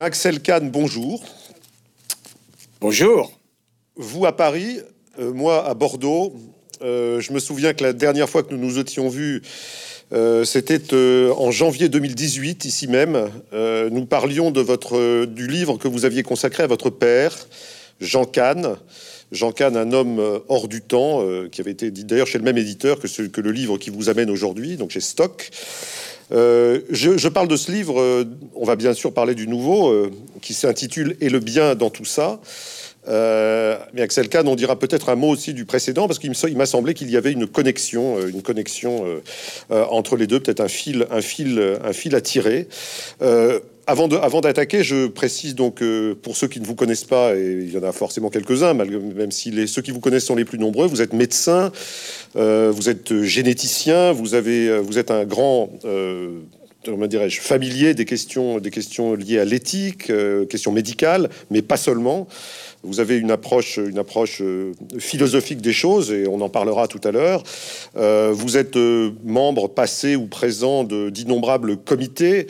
Axel Kahn, bonjour. Bonjour. Vous à Paris, euh, moi à Bordeaux. Euh, je me souviens que la dernière fois que nous nous étions vus, euh, c'était en janvier 2018, ici même. nous parlions de votre, du livre que vous aviez consacré à votre père, Jean Kahn. Jean Kahn, un homme hors du temps, qui avait été dit d'ailleurs chez le même éditeur que, ce, que le livre qui vous amène aujourd'hui, donc chez Stock. Euh, je, parle de ce livre, euh, on va bien sûr parler du nouveau, euh, qui s'intitule Et le bien dans tout ça. mais Axel Kahn, on dira peut-être un mot aussi du précédent, parce qu'il m'a semblé qu'il y avait une connexion, une connexion entre les deux, peut-être un fil, un fil, un fil à tirer. Avant d'attaquer, je précise donc pour ceux qui ne vous connaissent pas, et il y en a forcément quelques-uns, même si ceux qui vous connaissent sont les plus nombreux, vous êtes médecin, euh, vous êtes généticien, vous, vous êtes un grand euh, comment dirais-je, familier des questions, liées à l'éthique, euh, questions médicales, mais pas seulement. Vous avez une approche, une approche euh, philosophique des choses, et on en parlera tout à l'heure. Euh, vous êtes euh, membre passé ou présent d'innombrables comités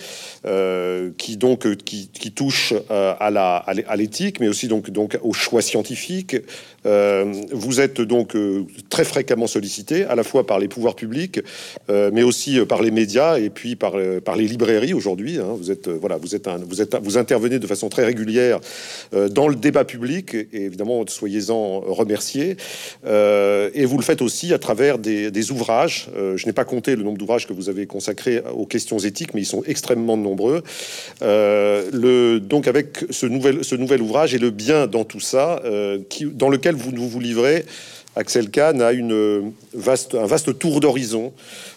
qui donc qui, touchent à l'éthique, mais aussi donc donc aux choix scientifiques. vous êtes donc très fréquemment sollicité, à la fois par les pouvoirs publics, mais aussi par les médias et puis par les librairies aujourd'hui. Hein. Vous voilà, vous vous intervenez de façon très régulière dans le débat public et évidemment, soyez-en remerciés. Euh, et vous le faites aussi à travers des, ouvrages. Euh, je n'ai pas compté le nombre d'ouvrages que vous avez consacrés aux questions éthiques, mais ils sont extrêmement nombreux. Euh, le, donc, avec ce nouvel, ouvrage et le bien dans tout ça, qui, dans lequel vous vous, vous livrez, Axel Kahn a vaste, un vaste tour d'horizon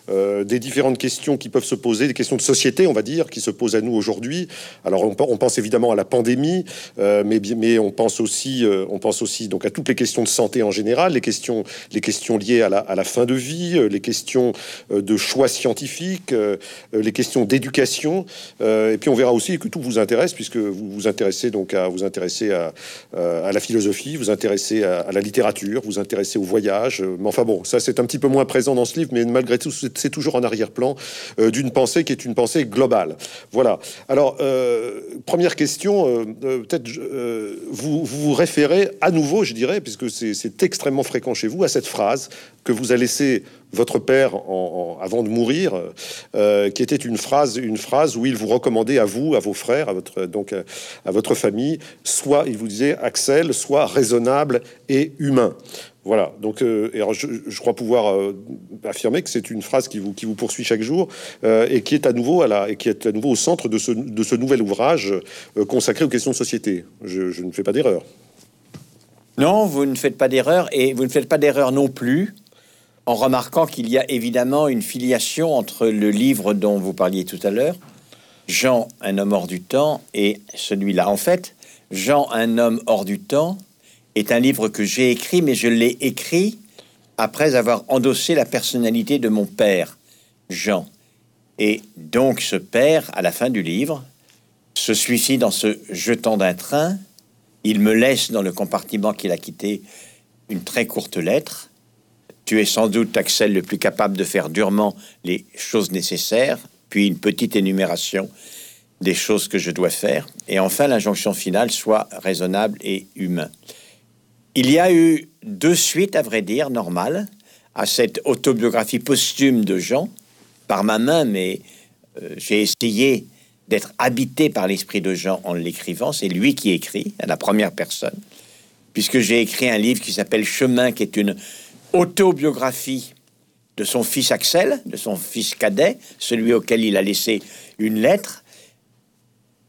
euh, des différentes questions qui peuvent se poser, des questions de société, on va dire, qui se posent à nous aujourd'hui. Alors, on, pense évidemment à la pandémie, euh, mais, on pense aussi, euh, on pense aussi donc à toutes les questions de santé en général, les questions, les questions liées à la, fin de vie, les questions de choix scientifiques, les questions d'éducation. et puis, on verra aussi que tout vous intéresse, puisque vous vous intéressez donc à vous intéresser à, à la philosophie, vous intéressez à, à, la littérature, vous intéressez au voyage. Mais enfin bon, ça c'est un petit peu moins présent dans ce livre, mais malgré tout, c'est toujours en arrière-plan euh, d'une pensée qui est une pensée globale. Voilà. Alors, euh, première question, euh, peut-être vous, vous référez à nouveau, je dirais, puisque c'est extrêmement fréquent chez vous, à cette phrase que vous a laissée votre père avant de mourir, qui était une phrase, une phrase où il vous recommandait à vous, à vos frères, à votre donc à votre famille, soit il vous disait Axel, soit raisonnable et humain. Voilà, donc euh, je, crois pouvoir euh, affirmer que c'est une phrase qui vous, poursuit chaque jour euh, et qui est à nouveau et qui est à nouveau au centre de ce, de ce nouvel ouvrage consacré aux questions de société. Je, ne fais pas d'erreur. Non, vous ne faites pas d'erreur et vous ne faites pas d'erreur non plus en remarquant qu'il y a évidemment une filiation entre le livre dont vous parliez tout à l'heure, Jean, un homme hors du temps, et celui-là. En fait, Jean, un homme hors du temps, est un livre que j'ai écrit, mais je l'ai écrit après avoir endossé la personnalité de mon père, Jean. Et donc ce père, à la fin du livre, se suicide en se jetant d'un train. Il me laisse dans le compartiment qu'il a quitté une très courte lettre. Tu es sans doute, Axel, le plus capable de faire durement les choses nécessaires, puis une petite énumération des choses que je dois faire, et enfin l'injonction finale soit raisonnable et humain. Il y a eu deux suites, à vrai dire, normales, à cette autobiographie posthume de Jean, par ma main, mais euh, j'ai essayé d'être habité par l'esprit de Jean en l'écrivant. C'est lui qui écrit, à la première personne, puisque j'ai écrit un livre qui s'appelle Chemin, qui est une autobiographie de son fils Axel, de son fils cadet, celui auquel il a laissé une lettre,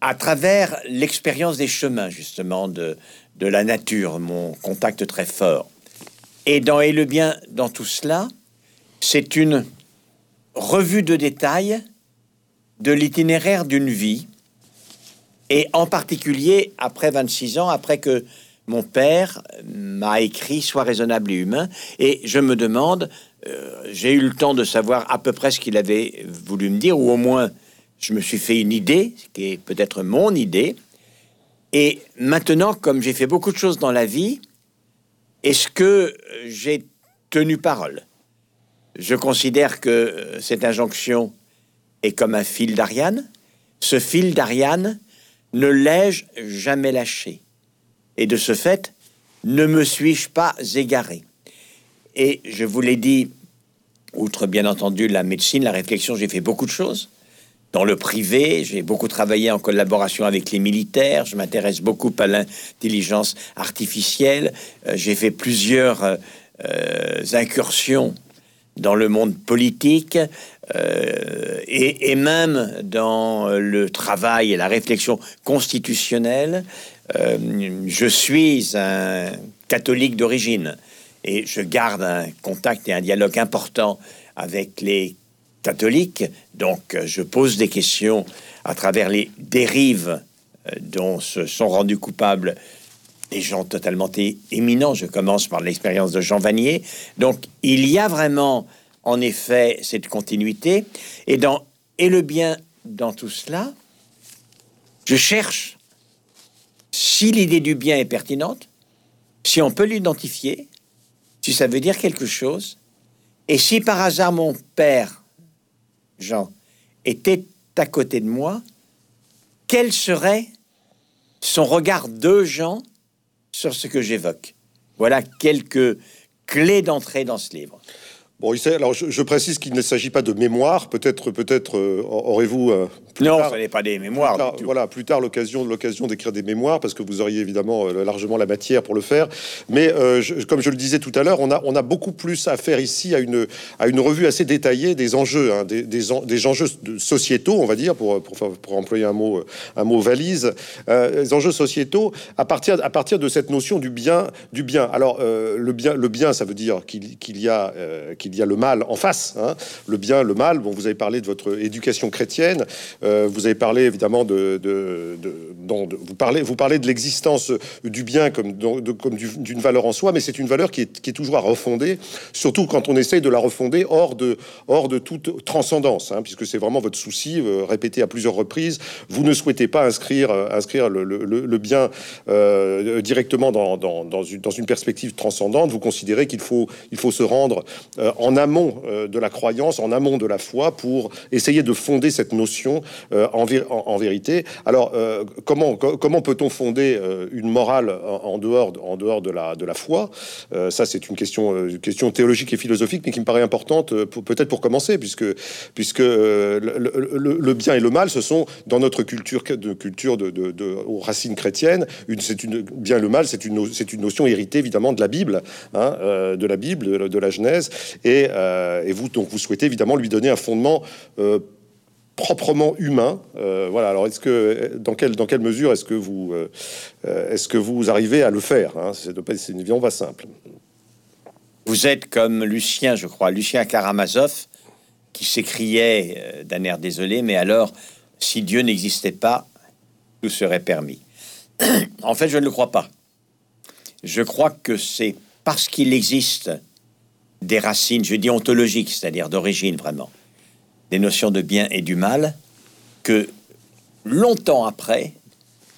à travers l'expérience des chemins, justement, de, de la nature, mon contact très fort. Et dans Et le bien, dans tout cela, c'est une revue de détails de l'itinéraire d'une vie, et en particulier après 26 ans, après que mon père m'a écrit Sois raisonnable et humain, et je me demande, euh, j'ai eu le temps de savoir à peu près ce qu'il avait voulu me dire, ou au moins je me suis fait une idée, ce qui est peut-être mon idée, et maintenant, comme j'ai fait beaucoup de choses dans la vie, est-ce que j'ai tenu parole? Je considère que euh, cette injonction est comme un fil d'Ariane. Ce fil d'Ariane ne l'ai-je jamais lâché Et de ce fait, ne me suis-je pas égaré Et je vous l'ai dit, outre bien entendu la médecine, la réflexion, j'ai fait beaucoup de choses. Dans le privé, j'ai beaucoup travaillé en collaboration avec les militaires. Je m'intéresse beaucoup à l'intelligence artificielle. Euh, j'ai fait plusieurs euh, euh, incursions dans le monde politique et, et, même dans le travail et la réflexion constitutionnelle. je suis un catholique d'origine et je garde un contact et un dialogue important avec les catholiques. Donc, je pose des questions à travers les dérives euh, dont se sont rendus coupables des gens totalement éminents. Je commence par l'expérience de Jean Vanier. Donc, il y a vraiment, en effet, cette continuité. Et dans et le bien dans tout cela, je cherche si l'idée du bien est pertinente, si on peut l'identifier, si ça veut dire quelque chose, et si par hasard mon père, Jean, était à côté de moi, quel serait son regard de Jean sur ce que j'évoque? Voilà quelques clés d'entrée dans ce livre. Bon, alors je, précise qu'il ne s'agit pas de mémoire. Peut-être, peut-être euh, aurez-vous euh, non, ce n'est pas des mémoires. voilà, plus tard l'occasion, l'occasion d'écrire des mémoires parce que vous auriez évidemment euh, largement la matière pour le faire. Mais comme je le disais tout à l'heure, on a, on a beaucoup plus à faire ici à une, à une revue assez détaillée des enjeux, hein, des, des, enjeux sociétaux, on va dire, pour, pour, employer un mot, un mot valise, les enjeux sociétaux à partir, à partir de cette notion du bien, du bien. Alors le bien, le bien, ça veut dire qu'il y a qu'il il y a le mal en face, hein. le bien, le mal. Bon, vous avez parlé de votre éducation chrétienne, euh, vous avez parlé évidemment de, vous parlez, vous parlez de l'existence du bien comme, d'une valeur en soi, mais c'est une valeur qui est, toujours à refonder, surtout quand on essaye de la refonder hors de, hors de toute transcendance, hein, puisque c'est vraiment votre souci, euh, répété à plusieurs reprises. Vous ne souhaitez pas inscrire, euh, inscrire le, bien directement dans, une, dans une perspective transcendante. Vous considérez qu'il faut, il faut se rendre en amont euh, de la croyance, en amont de la foi, pour essayer de fonder cette notion euh, en, vérité. Alors, euh, comment, comment peut-on fonder une morale en, dehors, en dehors de, la, de la foi? Ça, c'est une question, question théologique et philosophique, mais qui me paraît importante, peut-être pour commencer, puisque, puisque le, bien et le mal, ce sont dans notre culture de culture de, aux racines chrétiennes, c'est une bien le mal, c'est une, une notion héritée évidemment de la Bible, hein, de la Bible, de la Genèse, et euh, et, vous, donc, vous souhaitez évidemment lui donner un fondement euh, proprement humain. Euh, voilà. Alors, est-ce que dans quelle dans quelle mesure est-ce que vous est-ce que vous arrivez à le faire hein? C'est une évidemment pas simple. Vous êtes comme Lucien, je crois, Lucien Karamazov, qui s'écriait d'un air désolé, mais alors, si Dieu n'existait pas, tout serait permis. en fait, je ne le crois pas. Je crois que c'est parce qu'il existe des racines, je dis ontologiques, c'est-à-dire d'origine vraiment, des notions de bien et du mal, que longtemps après,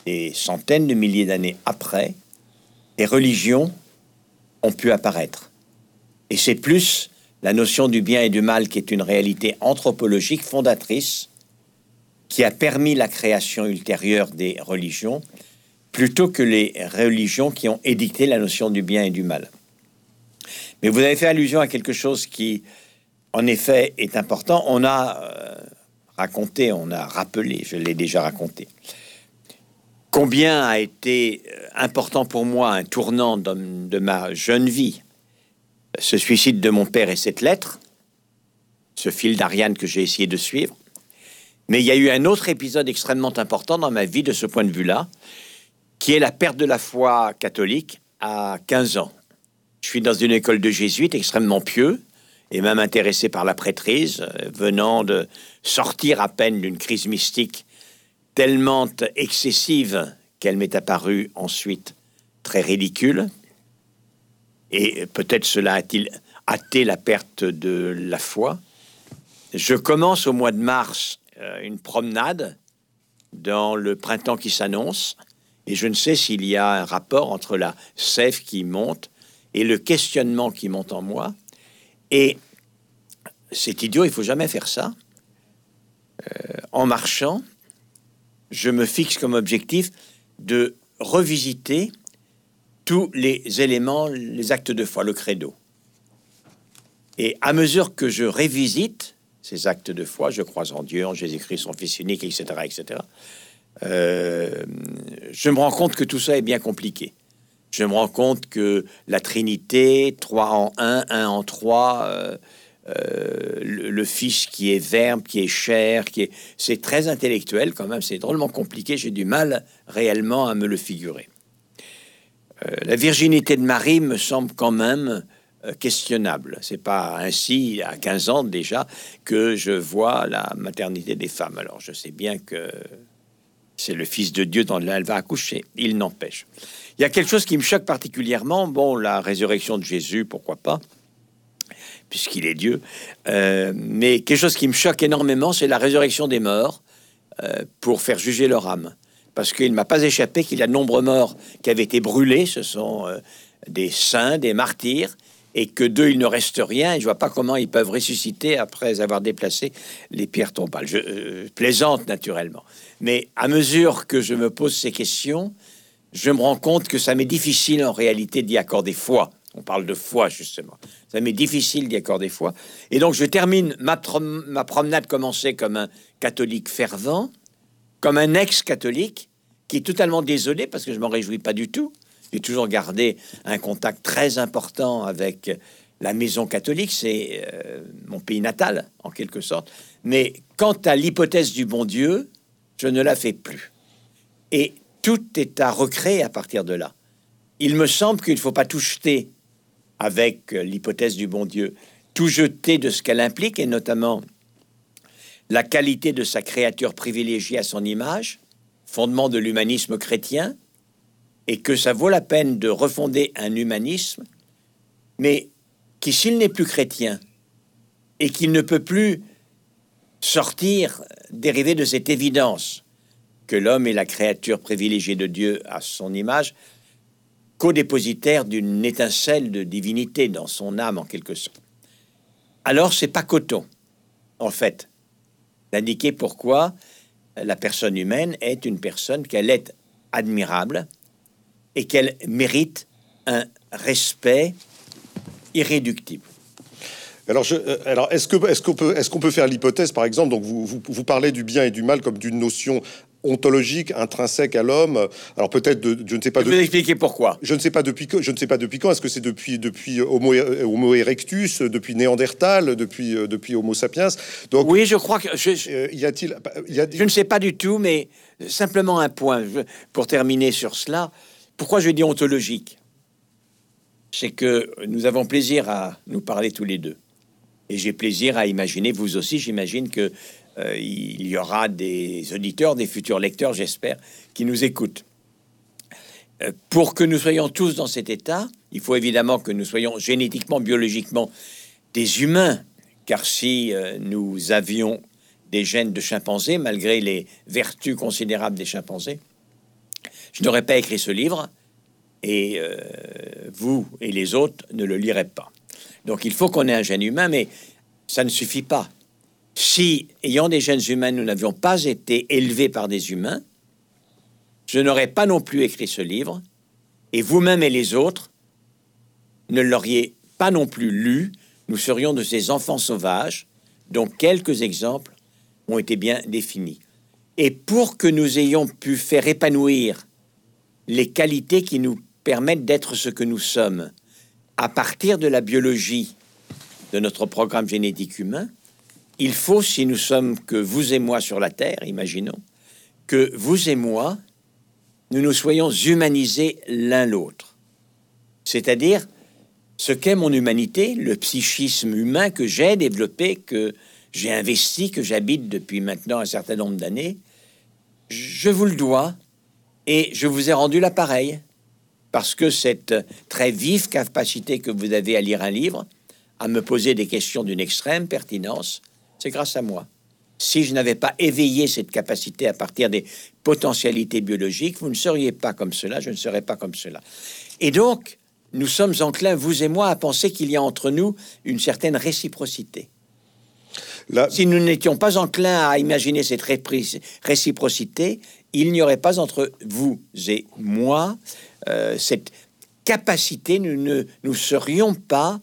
des centaines de milliers d'années après, les religions ont pu apparaître. Et c'est plus la notion du bien et du mal qui est une réalité anthropologique fondatrice qui a permis la création ultérieure des religions, plutôt que les religions qui ont édicté la notion du bien et du mal. Mais vous avez fait allusion à quelque chose qui, en effet, est important. On a euh, raconté, on a rappelé, je l'ai déjà raconté, combien a été euh, important pour moi un tournant de, ma jeune vie, ce suicide de mon père et cette lettre, ce fil d'Ariane que j'ai essayé de suivre. Mais il y a eu un autre épisode extrêmement important dans ma vie de ce point de vue-là, qui est la perte de la foi catholique à 15 ans. Je suis dans une école de jésuites extrêmement pieux et même intéressé par la prêtrise, euh, venant de sortir à peine d'une crise mystique tellement excessive qu'elle m'est apparue ensuite très ridicule. Et peut-être cela a-t-il hâté la perte de la foi. Je commence au mois de mars euh, une promenade dans le printemps qui s'annonce, et je ne sais s'il y a un rapport entre la sève qui monte et le questionnement qui monte en moi. Et c'est idiot, il faut jamais faire ça. Euh, en marchant, je me fixe comme objectif de revisiter tous les éléments, les actes de foi, le credo. Et à mesure que je révisite ces actes de foi, je crois en Dieu, en Jésus-Christ, son Fils unique, etc., etc., euh, je me rends compte que tout ça est bien compliqué. Je me rends compte que la Trinité, 3 en 1, 1 en 3, euh, euh, le, Fils qui est verbe, qui est chair, qui est... C'est très intellectuel quand même, c'est drôlement compliqué, j'ai du mal réellement à me le figurer. la virginité de Marie me semble quand même questionnable. C'est pas ainsi, à 15 ans déjà, que je vois la maternité des femmes. Alors je sais bien que c'est le Fils de Dieu dont elle va accoucher. Il n'empêche. Il y a quelque chose qui me choque particulièrement. Bon, la résurrection de Jésus, pourquoi pas, puisqu'il est Dieu. Euh, mais quelque chose qui me choque énormément, c'est la résurrection des morts euh, pour faire juger leur âme. Parce qu'il ne m'a pas échappé qu'il y a de nombreux morts qui avaient été brûlés. Ce sont euh, des saints, des martyrs et que d'eux il ne reste rien. Je vois pas comment ils peuvent ressusciter après avoir déplacé les pierres tombales. Je euh, plaisante naturellement, mais à mesure que je me pose ces questions, je me rends compte que ça m'est difficile en réalité d'y accorder foi. On parle de foi justement. Ça m'est difficile d'y accorder foi. Et donc je termine ma, ma promenade commencée comme un catholique fervent, comme un ex-catholique qui est totalement désolé parce que je m'en réjouis pas du tout j'ai toujours gardé un contact très important avec la maison catholique, c'est euh, mon pays natal, en quelque sorte. Mais quant à l'hypothèse du bon Dieu, je ne la fais plus. Et tout est à recréer à partir de là. Il me semble qu'il ne faut pas tout jeter avec l'hypothèse du bon Dieu, tout jeter de ce qu'elle implique, et notamment la qualité de sa créature privilégiée à son image, fondement de l'humanisme chrétien, et que ça vaut la peine de refonder un humanisme, mais qui, s'il n'est plus chrétien et qu'il ne peut plus sortir, dérivé de cette évidence que l'homme est la créature privilégiée de Dieu à son image, co-dépositaire d'une étincelle de divinité dans son âme en quelque sorte. Alors c'est pas coton, en fait, d'indiquer pourquoi la personne humaine est une personne qu'elle est admirable, et qu'elle mérite un respect irréductible. Alors, je, euh, alors est-ce que est-ce qu'on peut est-ce qu'on peut faire l'hypothèse, par exemple, donc vous, vous, vous, parlez du bien et du mal comme d'une notion ontologique, intrinsèque à l'homme. Alors peut-être, de, je ne sais pas. Je vais expliquer pourquoi. Je ne sais pas depuis je ne sais pas depuis quand. Est-ce que c'est depuis depuis Homo, Homo, erectus, depuis Néandertal, depuis depuis Homo sapiens? Donc oui, je crois que je, euh, y a-t-il, y a... Je ne sais pas du tout, mais simplement un point pour terminer sur cela. Pourquoi je dis ontologique? C'est que nous avons plaisir à nous parler tous les deux. Et j'ai plaisir à imaginer, vous aussi, j'imagine que euh, il y aura des auditeurs, des futurs lecteurs, j'espère, qui nous écoutent. Euh, pour que nous soyons tous dans cet état, il faut évidemment que nous soyons génétiquement, biologiquement des humains, car si euh, nous avions des gènes de chimpanzés, malgré les vertus considérables des chimpanzés, je n'aurais pas écrit ce livre et euh, vous et les autres ne le liraient pas. Donc il faut qu'on ait un gène humain, mais ça ne suffit pas. Si, ayant des gènes humains, nous n'avions pas été élevés par des humains, je n'aurais pas non plus écrit ce livre, et vous-même et les autres ne l'auriez pas non plus lu. Nous serions de ces enfants sauvages, dont quelques exemples ont été bien définis. Et pour que nous ayons pu faire épanouir les qualités qui nous permettent d'être ce que nous sommes à partir de la biologie de notre programme génétique humain, il faut, si nous sommes que vous et moi sur la Terre, imaginons, que vous et moi, nous nous soyons humanisés l'un l'autre. C'est-à-dire ce qu'est mon humanité, le psychisme humain que j'ai développé, que j'ai investi, que j'habite depuis maintenant un certain nombre d'années, je vous le dois et je vous ai rendu l'appareil parce que cette très vive capacité que vous avez à lire un livre, à me poser des questions d'une extrême pertinence, c'est grâce à moi. Si je n'avais pas éveillé cette capacité à partir des potentialités biologiques, vous ne seriez pas comme cela, je ne serais pas comme cela. Et donc, nous sommes enclins, vous et moi, à penser qu'il y a entre nous une certaine réciprocité. Si nous n'étions pas enclins à imaginer cette réciprocité, il n'y aurait pas entre vous et moi euh, cette capacité, nous ne nous serions pas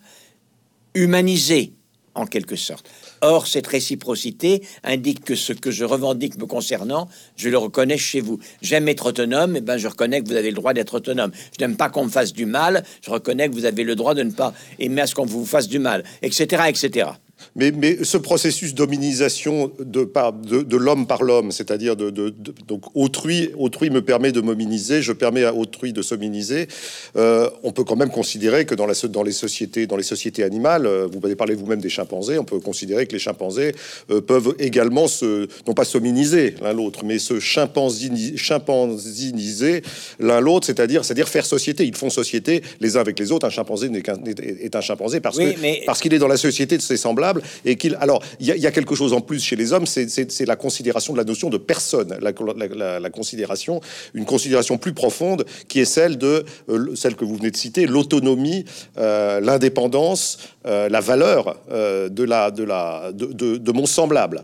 humanisés en quelque sorte. Or, cette réciprocité indique que ce que je revendique me concernant, je le reconnais chez vous. J'aime être autonome, et eh ben je reconnais que vous avez le droit d'être autonome. Je n'aime pas qu'on me fasse du mal, je reconnais que vous avez le droit de ne pas aimer à ce qu'on vous fasse du mal, etc., etc. Mais, mais, ce processus d'hominisation de, de, de l'homme par l'homme, c'est-à-dire de, de, donc autrui, autrui me permet de m'hominiser, je permets à autrui de s'hominiser. Euh, on peut quand même considérer que dans, la, dans les sociétés, dans les sociétés animales, euh, vous avez parlé vous-même des chimpanzés, on peut considérer que les chimpanzés euh, peuvent également se, non pas s'hominiser l'un l'autre, mais se chimpansiniser l'un l'autre, c'est-à-dire, c'est-à-dire faire société. Ils font société les uns avec les autres. Un chimpanzé n'est qu'un, est un chimpanzé parce que parce qu'il est dans la société de ses semblables et qu'il. Alors, il y, a quelque chose en plus chez les hommes, c'est la considération de la notion de personne, la, considération, une considération plus profonde qui est celle de euh, celle que vous venez de citer, l'autonomie, euh, l'indépendance, euh, la valeur de la de la de, mon semblable.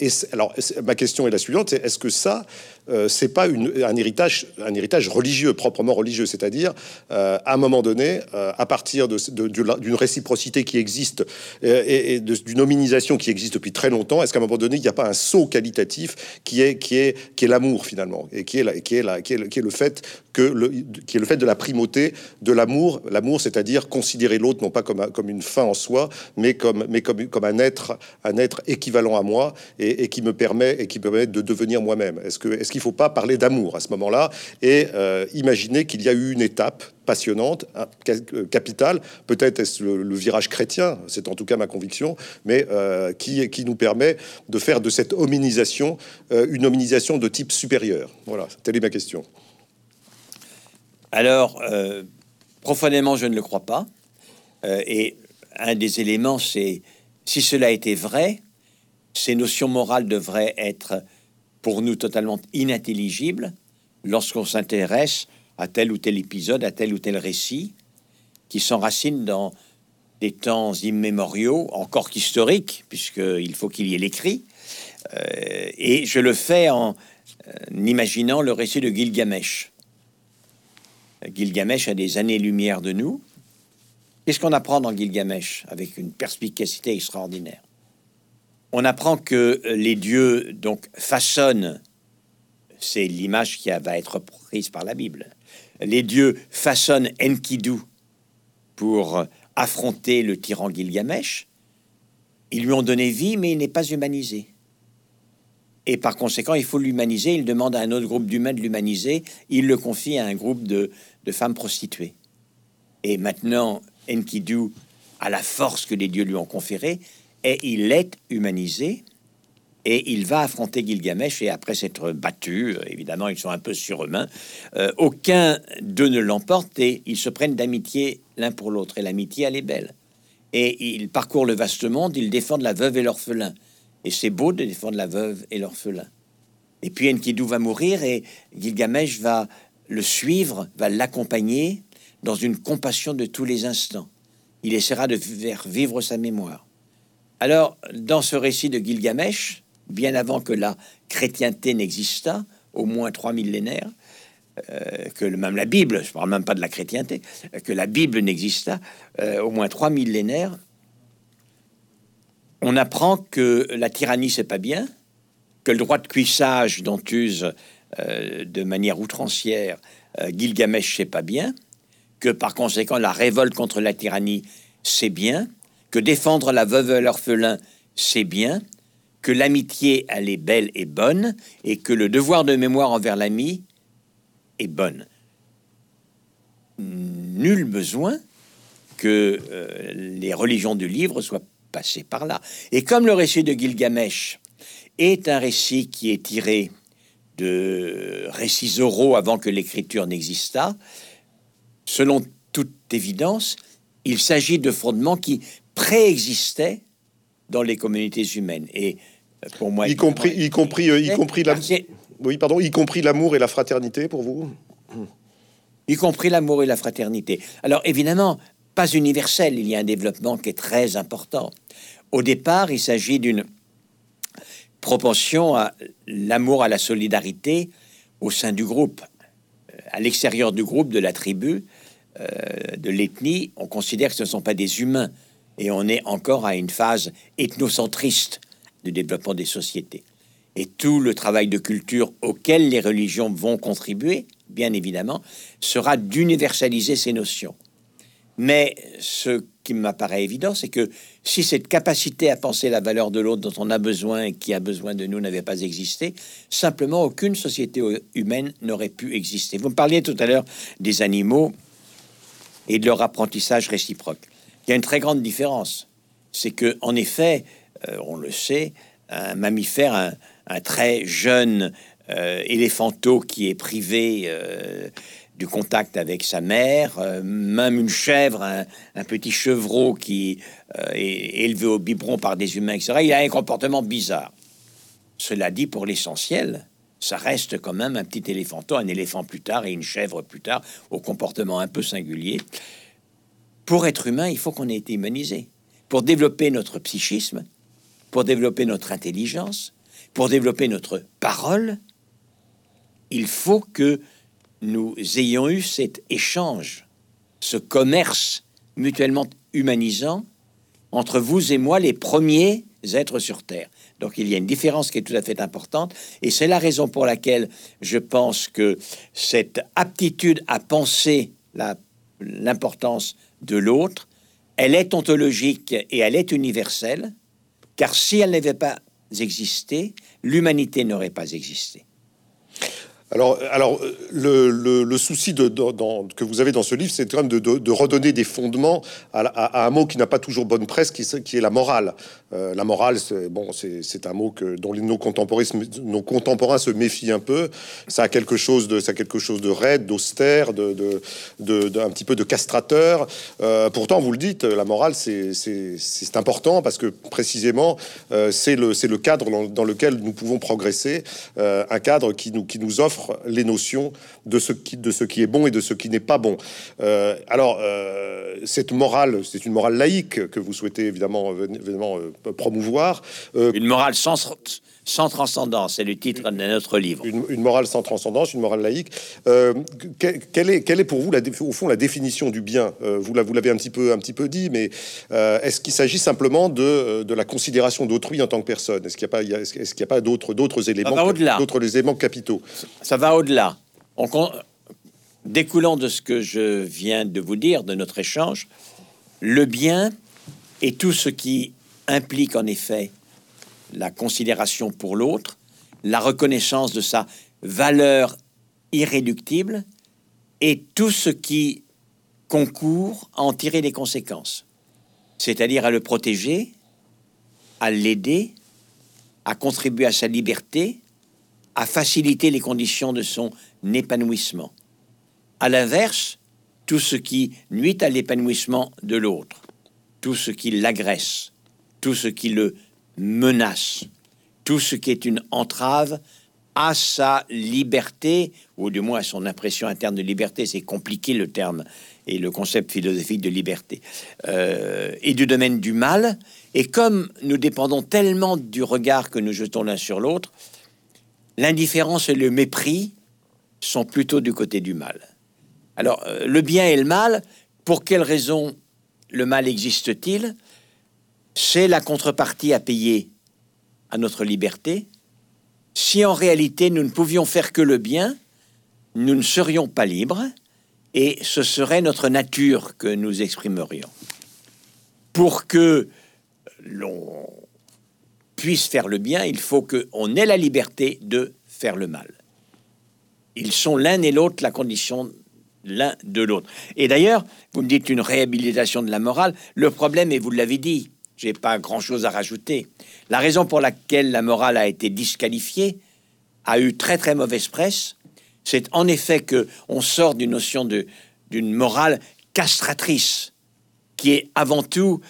et alors, ma question est la suivante est-ce que ça euh, c'est pas un héritage, un héritage religieux, proprement religieux? C'est-à-dire, euh, à un moment donné, euh, à partir d'une réciprocité qui existe et, d'une hominisation qui existe depuis très longtemps, est-ce qu'à un moment donné, il n'y a pas un saut qualitatif qui est, qui est, qui est l'amour finalement, et qui est, est, qui est le fait que le, qui est le fait de la primauté de l'amour, l'amour, c'est-à-dire considérer l'autre non pas comme, comme une en soi, mais comme, mais comme, un être, être équivalent à moi et, qui me permet et qui permet de devenir moi-même. Est-ce que, est-ce qu'il faut pas parler d'amour à ce moment-là et euh, imaginer qu'il y a eu une étape passionnante, euh, capitale, peut-être est-ce le, virage chrétien, c'est en tout cas ma conviction, mais euh, qui, nous permet de faire de cette hominisation une hominisation de type supérieur. Voilà, telle est ma question. Alors, profondément, je ne le crois pas. Et un des éléments, c'est si cela était vrai, ces notions morales devraient être pour nous totalement inintelligibles lorsqu'on s'intéresse à tel ou tel épisode, à tel ou tel récit, qui s'enracine dans des temps immémoriaux, encore qu'historiques, puisqu'il faut qu'il y ait l'écrit. Euh, et je le fais en imaginant le récit de Gilgamesh. Gilgamesh a des années-lumière de nous. Qu'est-ce qu'on apprend dans Gilgamesh avec une perspicacité extraordinaire On apprend que les dieux donc façonnent, c'est l'image qui va être prise par la Bible. Les dieux façonnent Enkidu pour affronter le tyran Gilgamesh. Ils lui ont donné vie, mais il n'est pas humanisé. Et par conséquent, il faut l'humaniser. Il demande à un autre groupe d'humains de l'humaniser. Il le confie à un groupe de, femmes prostituées. Et maintenant, Enkidu a la force que les dieux lui ont conférée, et il est humanisé. Et il va affronter Gilgamesh, et après s'être battu, euh, évidemment, ils sont un peu surhumains, euh, aucun d'eux ne l'emporte, et ils se prennent d'amitié l'un pour l'autre. Et l'amitié, elle est belle. Et ils parcourent le vaste monde, ils défendent la veuve et l'orphelin. Et c'est beau de défendre la veuve et l'orphelin. Et puis Enkidu va mourir et Gilgamesh va le suivre, va l'accompagner dans une compassion de tous les instants. Il essaiera de faire vivre sa mémoire. Alors, dans ce récit de Gilgamesh, bien avant que la chrétienté n'existât, au moins trois millénaires, euh, que même la Bible, je parle même pas de la chrétienté, que la Bible n'exista, euh, au moins trois millénaires, on apprend que la tyrannie, c'est pas bien, que le droit de cuissage dont use euh, de manière outrancière Gilgamesh, c'est pas bien, que par conséquent, la révolte contre la tyrannie, c'est bien, que défendre la veuve et l'orphelin, c'est bien, que l'amitié, elle est belle et bonne, et que le devoir de mémoire envers l'ami est bonne. Nul besoin que euh, les religions du livre soient passer par là. Et comme le récit de Gilgamesh est un récit qui est tiré de récits oraux avant que l'écriture n'existât, selon toute évidence, il s'agit de fondements qui préexistaient dans les communautés humaines. Et euh, pour moi, y compris, y compris, euh, y compris la... oui, pardon, y compris l'amour et la fraternité pour vous, y compris l'amour et la fraternité. Alors évidemment, pas universel. Il y a un développement qui est très important. Au départ, il s'agit d'une propension à l'amour, à la solidarité au sein du groupe. À l'extérieur du groupe, de la tribu, euh, de l'ethnie, on considère que ce ne sont pas des humains et on est encore à une phase ethnocentriste du développement des sociétés. Et tout le travail de culture auquel les religions vont contribuer, bien évidemment, sera d'universaliser ces notions. Mais ce qui m'apparaît évident, c'est que si cette capacité à penser la valeur de l'autre dont on a besoin et qui a besoin de nous n'avait pas existé, simplement aucune société humaine n'aurait pu exister. Vous me parliez tout à l'heure des animaux et de leur apprentissage réciproque. Il y a une très grande différence. C'est que, en effet, euh, on le sait, un mammifère, un, très jeune euh, éléphanteau qui est privé euh, du contact avec sa mère, même une chèvre, un, petit chevreau qui est élevé au biberon par des humains, etc., il a un comportement bizarre. Cela dit, pour l'essentiel, ça reste quand même un petit éléphanteau, un éléphant plus tard et une chèvre plus tard, au comportement un peu singulier. Pour être humain, il faut qu'on ait été humanisé. Pour développer notre psychisme, pour développer notre intelligence, pour développer notre parole, il faut que nous ayons eu cet échange, ce commerce mutuellement humanisant entre vous et moi, les premiers êtres sur Terre. Donc il y a une différence qui est tout à fait importante, et c'est la raison pour laquelle je pense que cette aptitude à penser l'importance de l'autre, elle est ontologique et elle est universelle, car si elle n'avait pas existé, l'humanité n'aurait pas existé. Alors, alors le, souci que vous avez dans ce livre, c'est quand même de, redonner des fondements à, un mot qui n'a pas toujours bonne presse, qui, est la morale. Euh, la morale, c'est bon, c'est un mot que dont nos contemporains, nos contemporains se méfient un peu. Ça a quelque chose de, raide, d'austère, de, de, un petit peu de castrateur. Euh, pourtant, vous le dites, la morale, c'est important parce que précisément, euh, c'est le, cadre dans, lequel nous pouvons progresser, un cadre qui nous offre les notions de ce qui, est bon et de ce qui n'est pas bon. Euh, alors, euh, cette morale, c'est une morale laïque que vous souhaitez évidemment, évidemment euh, promouvoir. une morale sans, sans transcendance, c'est le titre de notre livre. Une, morale sans transcendance, une morale laïque. quelle, est, quelle est pour vous, la, au fond, la définition du bien? Vous l'avez un petit peu, un petit peu dit, mais est-ce qu'il s'agit simplement de, de la considération d'autrui en tant que personne? Est-ce qu'il n'y a pas, est-ce qu'il n'y a pas d'autres, d'autres éléments, d'autres éléments capitaux? Ça va au-delà. Découlant de ce que je viens de vous dire, de notre échange, le bien et tout ce qui implique en effet la considération pour l'autre, la reconnaissance de sa valeur irréductible et tout ce qui concourt à en tirer les conséquences, c'est-à-dire à le protéger, à l'aider, à contribuer à sa liberté, à faciliter les conditions de son épanouissement. À l'inverse, tout ce qui nuit à l'épanouissement de l'autre, tout ce qui l'agresse, tout ce qui le menace, tout ce qui est une entrave à sa liberté, ou du moins à son impression interne de liberté, c'est compliqué le terme et le concept philosophique de liberté, euh, et du domaine du mal. Et comme nous dépendons tellement du regard que nous jetons l'un sur l'autre, l'indifférence et le mépris sont plutôt du côté du mal. Alors, euh, le bien et le mal, pour quelle raison le mal existe-t-il? C'est la contrepartie à payer à notre liberté. Si en réalité nous ne pouvions faire que le bien, nous ne serions pas libres et ce serait notre nature que nous exprimerions. Pour que l'on puisse faire le bien, il faut qu'on ait la liberté de faire le mal. Ils sont l'un et l'autre la condition l'un de l'autre. Et d'ailleurs, vous me dites une réhabilitation de la morale. Le problème, et vous l'avez dit, j'ai pas grand-chose à rajouter. La raison pour laquelle la morale a été disqualifiée, a eu très très mauvaise presse, c'est en effet que on sort d'une notion de d'une morale castratrice, qui est avant tout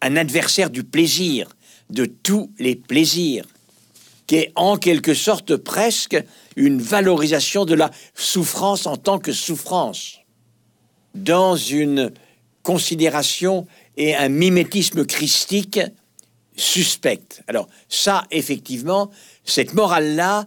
un adversaire du plaisir, de tous les plaisirs, qui est en quelque sorte presque une valorisation de la souffrance en tant que souffrance, dans une considération et un mimétisme christique suspecte. Alors ça, effectivement, cette morale-là,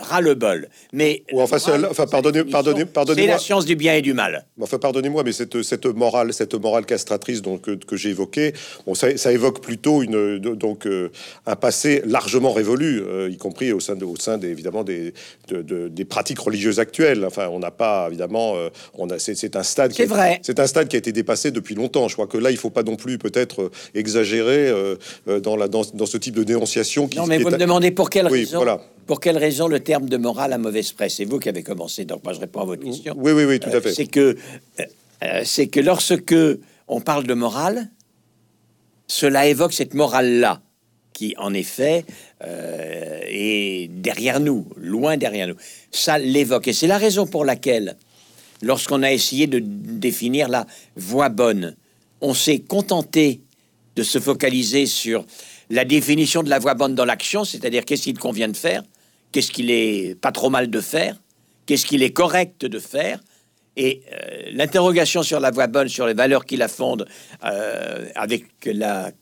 ras-le-bol. Mais Ou enfin, morale, c'est- enfin, pardonnez- définition, pardonnez- C'est la science du bien et du mal. Enfin, pardonnez-moi, mais cette, cette morale, cette morale castratrice donc, que, que j'ai évoquée, bon, ça, ça évoque plutôt une, donc, euh, un passé largement révolu, euh, y compris au sein, de, au sein des, évidemment des, de- de- des pratiques religieuses actuelles. Enfin, on n'a pas, évidemment, euh, on a, c'est, un stade. qui C'est a- vrai. C'est un stade qui a été dépassé depuis longtemps. Je crois que là, il faut pas non plus peut-être euh, exagérer euh, euh, dans, la, dans, dans ce type de dénonciation. Qui, Non, mais qui vous est- me demandez pour quelle Oui, raison voilà. Pour quelle raison le terme de morale a mauvaise presse? C'est vous qui avez commencé, donc moi je réponds à votre question. Oui, oui, oui, tout Euh, à fait. C'est que, euh, euh, c'est que lorsque on parle de morale, cela évoque cette morale-là, qui en effet euh, est derrière nous, loin derrière nous. Ça l'évoque. Et c'est la raison pour laquelle, lorsqu'on a essayé de définir la voie bonne, on s'est contenté de se focaliser sur la définition de la voie bonne dans l'action, c'est-à-dire qu'est-ce qu'il convient de faire, qu'est-ce qu'il est pas trop mal de faire, qu'est-ce qu'il est correct de faire, et euh, l'interrogation sur la voie bonne, sur les valeurs qui la fondent, euh, avec la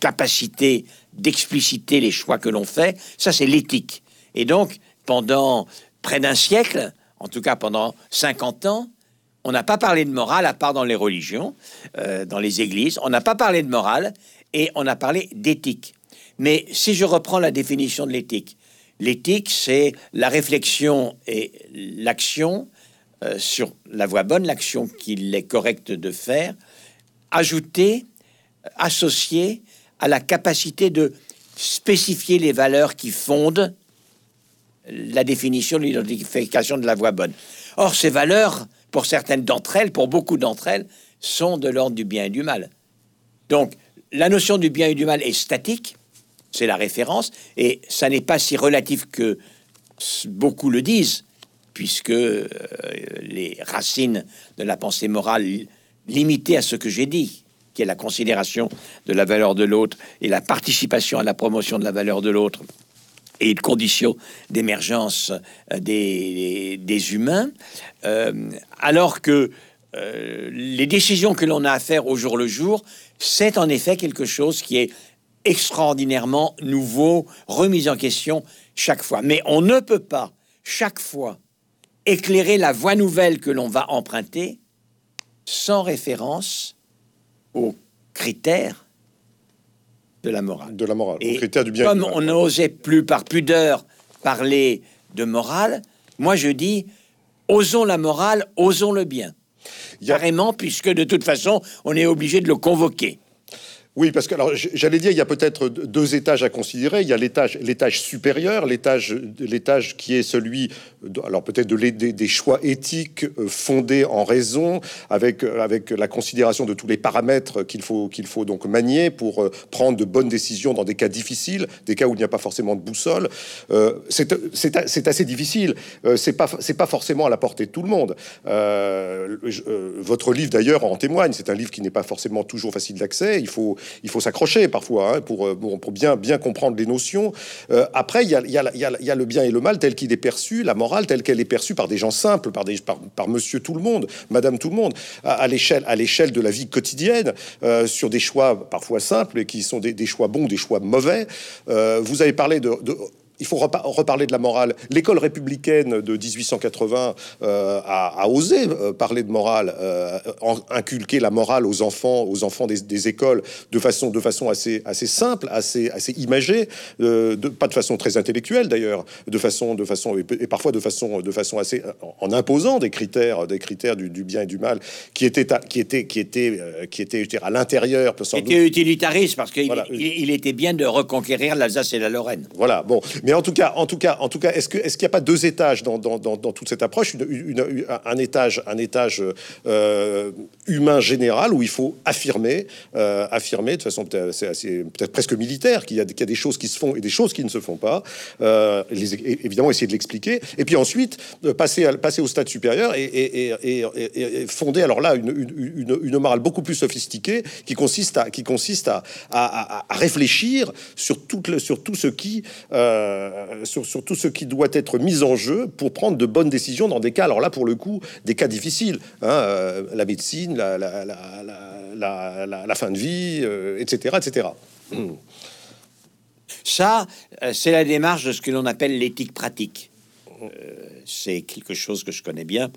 capacité d'expliciter les choix que l'on fait, ça c'est l'éthique. Et donc, pendant près d'un siècle, en tout cas pendant 50 ans, on n'a pas parlé de morale à part dans les religions, euh, dans les églises, on n'a pas parlé de morale et on a parlé d'éthique. Mais si je reprends la définition de l'éthique, l'éthique c'est la réflexion et l'action euh, sur la voie bonne, l'action qu'il est correct de faire, ajoutée, associée à la capacité de spécifier les valeurs qui fondent la définition, l'identification de la voie bonne. Or, ces valeurs, pour certaines d'entre elles, pour beaucoup d'entre elles, sont de l'ordre du bien et du mal. Donc, la notion du bien et du mal est statique, c'est la référence, et ça n'est pas si relatif que beaucoup le disent, puisque euh, les racines de la pensée morale li- limitées à ce que j'ai dit, qui est la considération de la valeur de l'autre et la participation à la promotion de la valeur de l'autre, et une condition d'émergence euh, des, des humains, euh, alors que les décisions que l'on a à faire au jour le jour, c'est en effet quelque chose qui est extraordinairement nouveau, remis en question chaque fois. Mais on ne peut pas, chaque fois, éclairer la voie nouvelle que l'on va emprunter sans référence aux critères de la morale. De la morale, Et du bien. comme on n'osait plus par pudeur parler de morale, moi je dis osons la morale, osons le bien. A- Carrément, puisque de toute façon, on est obligé de le convoquer. Oui, parce que j'allais dire, il y a peut-être deux étages à considérer. Il y a l'étage, supérieur, l'étage, qui est celui, alors peut-être de des, des choix éthiques euh, fondés en raison, avec euh, avec la considération de tous les paramètres qu'il faut qu'il faut donc manier pour euh, prendre de bonnes décisions dans des cas difficiles, des cas où il n'y a pas forcément de boussole. C'est assez difficile. Euh, c'est pas pas forcément à la portée de tout le monde. Votre livre d'ailleurs en témoigne. C'est un livre qui n'est pas forcément toujours facile d'accès. Il faut il faut s'accrocher parfois hein, pour, euh, bien, comprendre les notions. Après, il y a, le bien et le mal tel qu'il est perçu, la morale telle qu'elle est perçue par des gens simples, par, monsieur tout le monde, madame tout le monde, à, l'échelle de la vie quotidienne, euh, sur des choix parfois simples et qui sont des, choix bons, des choix mauvais. Euh, vous avez parlé de il faut repa- reparler de la morale. L'école républicaine de 1880 euh, a, a osé euh, parler de morale, euh, en- inculquer la morale aux enfants, aux enfants des, des écoles de façon, de façon assez, assez simple, assez, assez imagée, de, pas de façon très intellectuelle d'ailleurs, de façon, de façon et, et parfois de façon, de façon assez en imposant des critères, des critères du, du bien et du mal qui étaient, à- qui étaient, qui étaient, qui étaient, à l'intérieur. C'était utilitariste parce qu'il Voilà. il, il était bien de reconquérir l'Alsace et la Lorraine. Voilà, bon. Mais en tout cas, en tout cas, en tout cas, est-ce que est-ce qu'il n'y a pas deux étages dans, dans, toute cette approche? Une, une- un étage, un étage euh, humain général où il faut affirmer, euh, affirmer de façon peut-être presque militaire qu'il y, qu'il y a des choses qui se font et des choses qui ne se font pas. Euh, les- évidemment, essayer de l'expliquer. Et puis ensuite, passer, à, passer au stade supérieur et, et, fonder alors là une, morale beaucoup plus sophistiquée qui consiste à, qui consiste à, à, réfléchir sur tout, le, sur tout ce qui sur, sur tout ce qui doit être mis en jeu pour prendre de bonnes décisions dans des cas alors là pour le coup des cas difficiles hein, euh, la médecine la, fin de vie euh, etc etc Ça, euh, c'est la démarche de ce que l'on appelle l'éthique pratique. Euh, c'est quelque chose que je connais bien.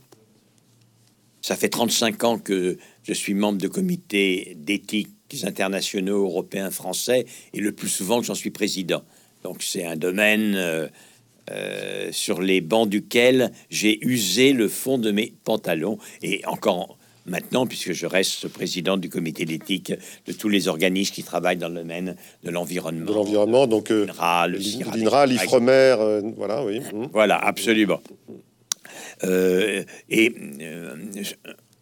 Ça fait 35 ans que je suis membre de comités d'éthique internationaux, européens, français, et le plus souvent que j'en suis président. Donc c'est un domaine euh, euh, sur les bancs duquel j'ai usé le fond de mes pantalons, et encore maintenant, puisque je reste président du comité d'éthique de tous les organismes qui travaillent dans le domaine de l'environnement. De l'environnement, donc euh, l'INRA, l'IFREMER, euh, voilà, oui. Mmh. Voilà, absolument. Euh, et